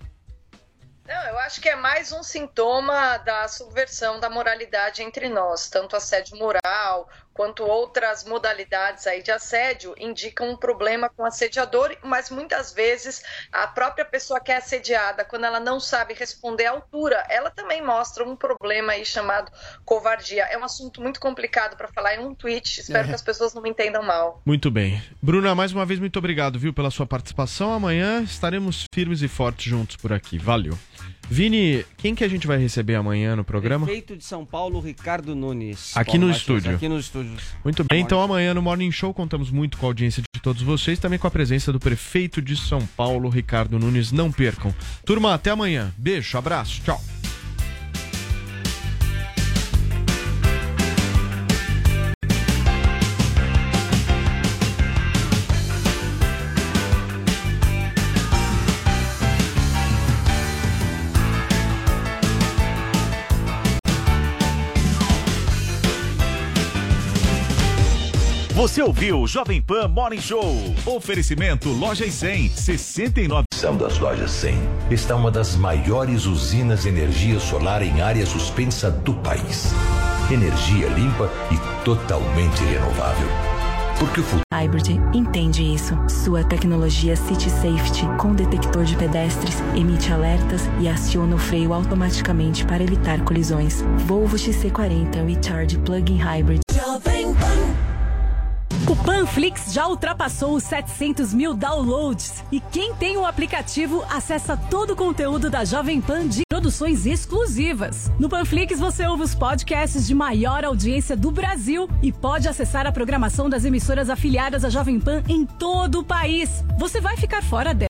Não, eu acho que é mais um sintoma da subversão da moralidade entre nós. Tanto assédio moral quanto outras modalidades aí de assédio indicam um problema com o assediador, mas muitas vezes a própria pessoa que é assediada, quando ela não sabe responder à altura, ela também mostra um problema aí chamado covardia. É um assunto muito complicado para falar em um tweet. Espero É. que as pessoas não me entendam mal. Muito bem. Bruna, mais uma vez, muito obrigado, viu, pela sua participação. Amanhã estaremos firmes e fortes juntos por aqui. Valeu. Vini, quem que a gente vai receber amanhã no programa? Prefeito de São Paulo, Ricardo Nunes. Aqui Paulo no Matias, estúdio. Aqui nos estúdios. Muito bem, então amanhã no Morning Show contamos muito com a audiência de todos vocês, também com a presença do prefeito de São Paulo, Ricardo Nunes. Não percam. Turma, até amanhã. Beijo, abraço, tchau. Você ouviu o Jovem Pan Morning Show. Oferecimento Loja e 100, 69. São das lojas 100 está uma das maiores usinas de energia solar em área suspensa do país. Energia limpa e totalmente renovável. Porque o futuro Hybrid entende isso. Sua tecnologia City Safety, com detector de pedestres, emite alertas e aciona o freio automaticamente para evitar colisões. Volvo XC40 Recharge Plug-in Hybrid. O Panflix já ultrapassou os 700 mil downloads. E quem tem o aplicativo acessa todo o conteúdo da Jovem Pan de produções exclusivas. No Panflix você ouve os podcasts de maior audiência do Brasil e pode acessar a programação das emissoras afiliadas à Jovem Pan em todo o país. Você vai ficar fora dela.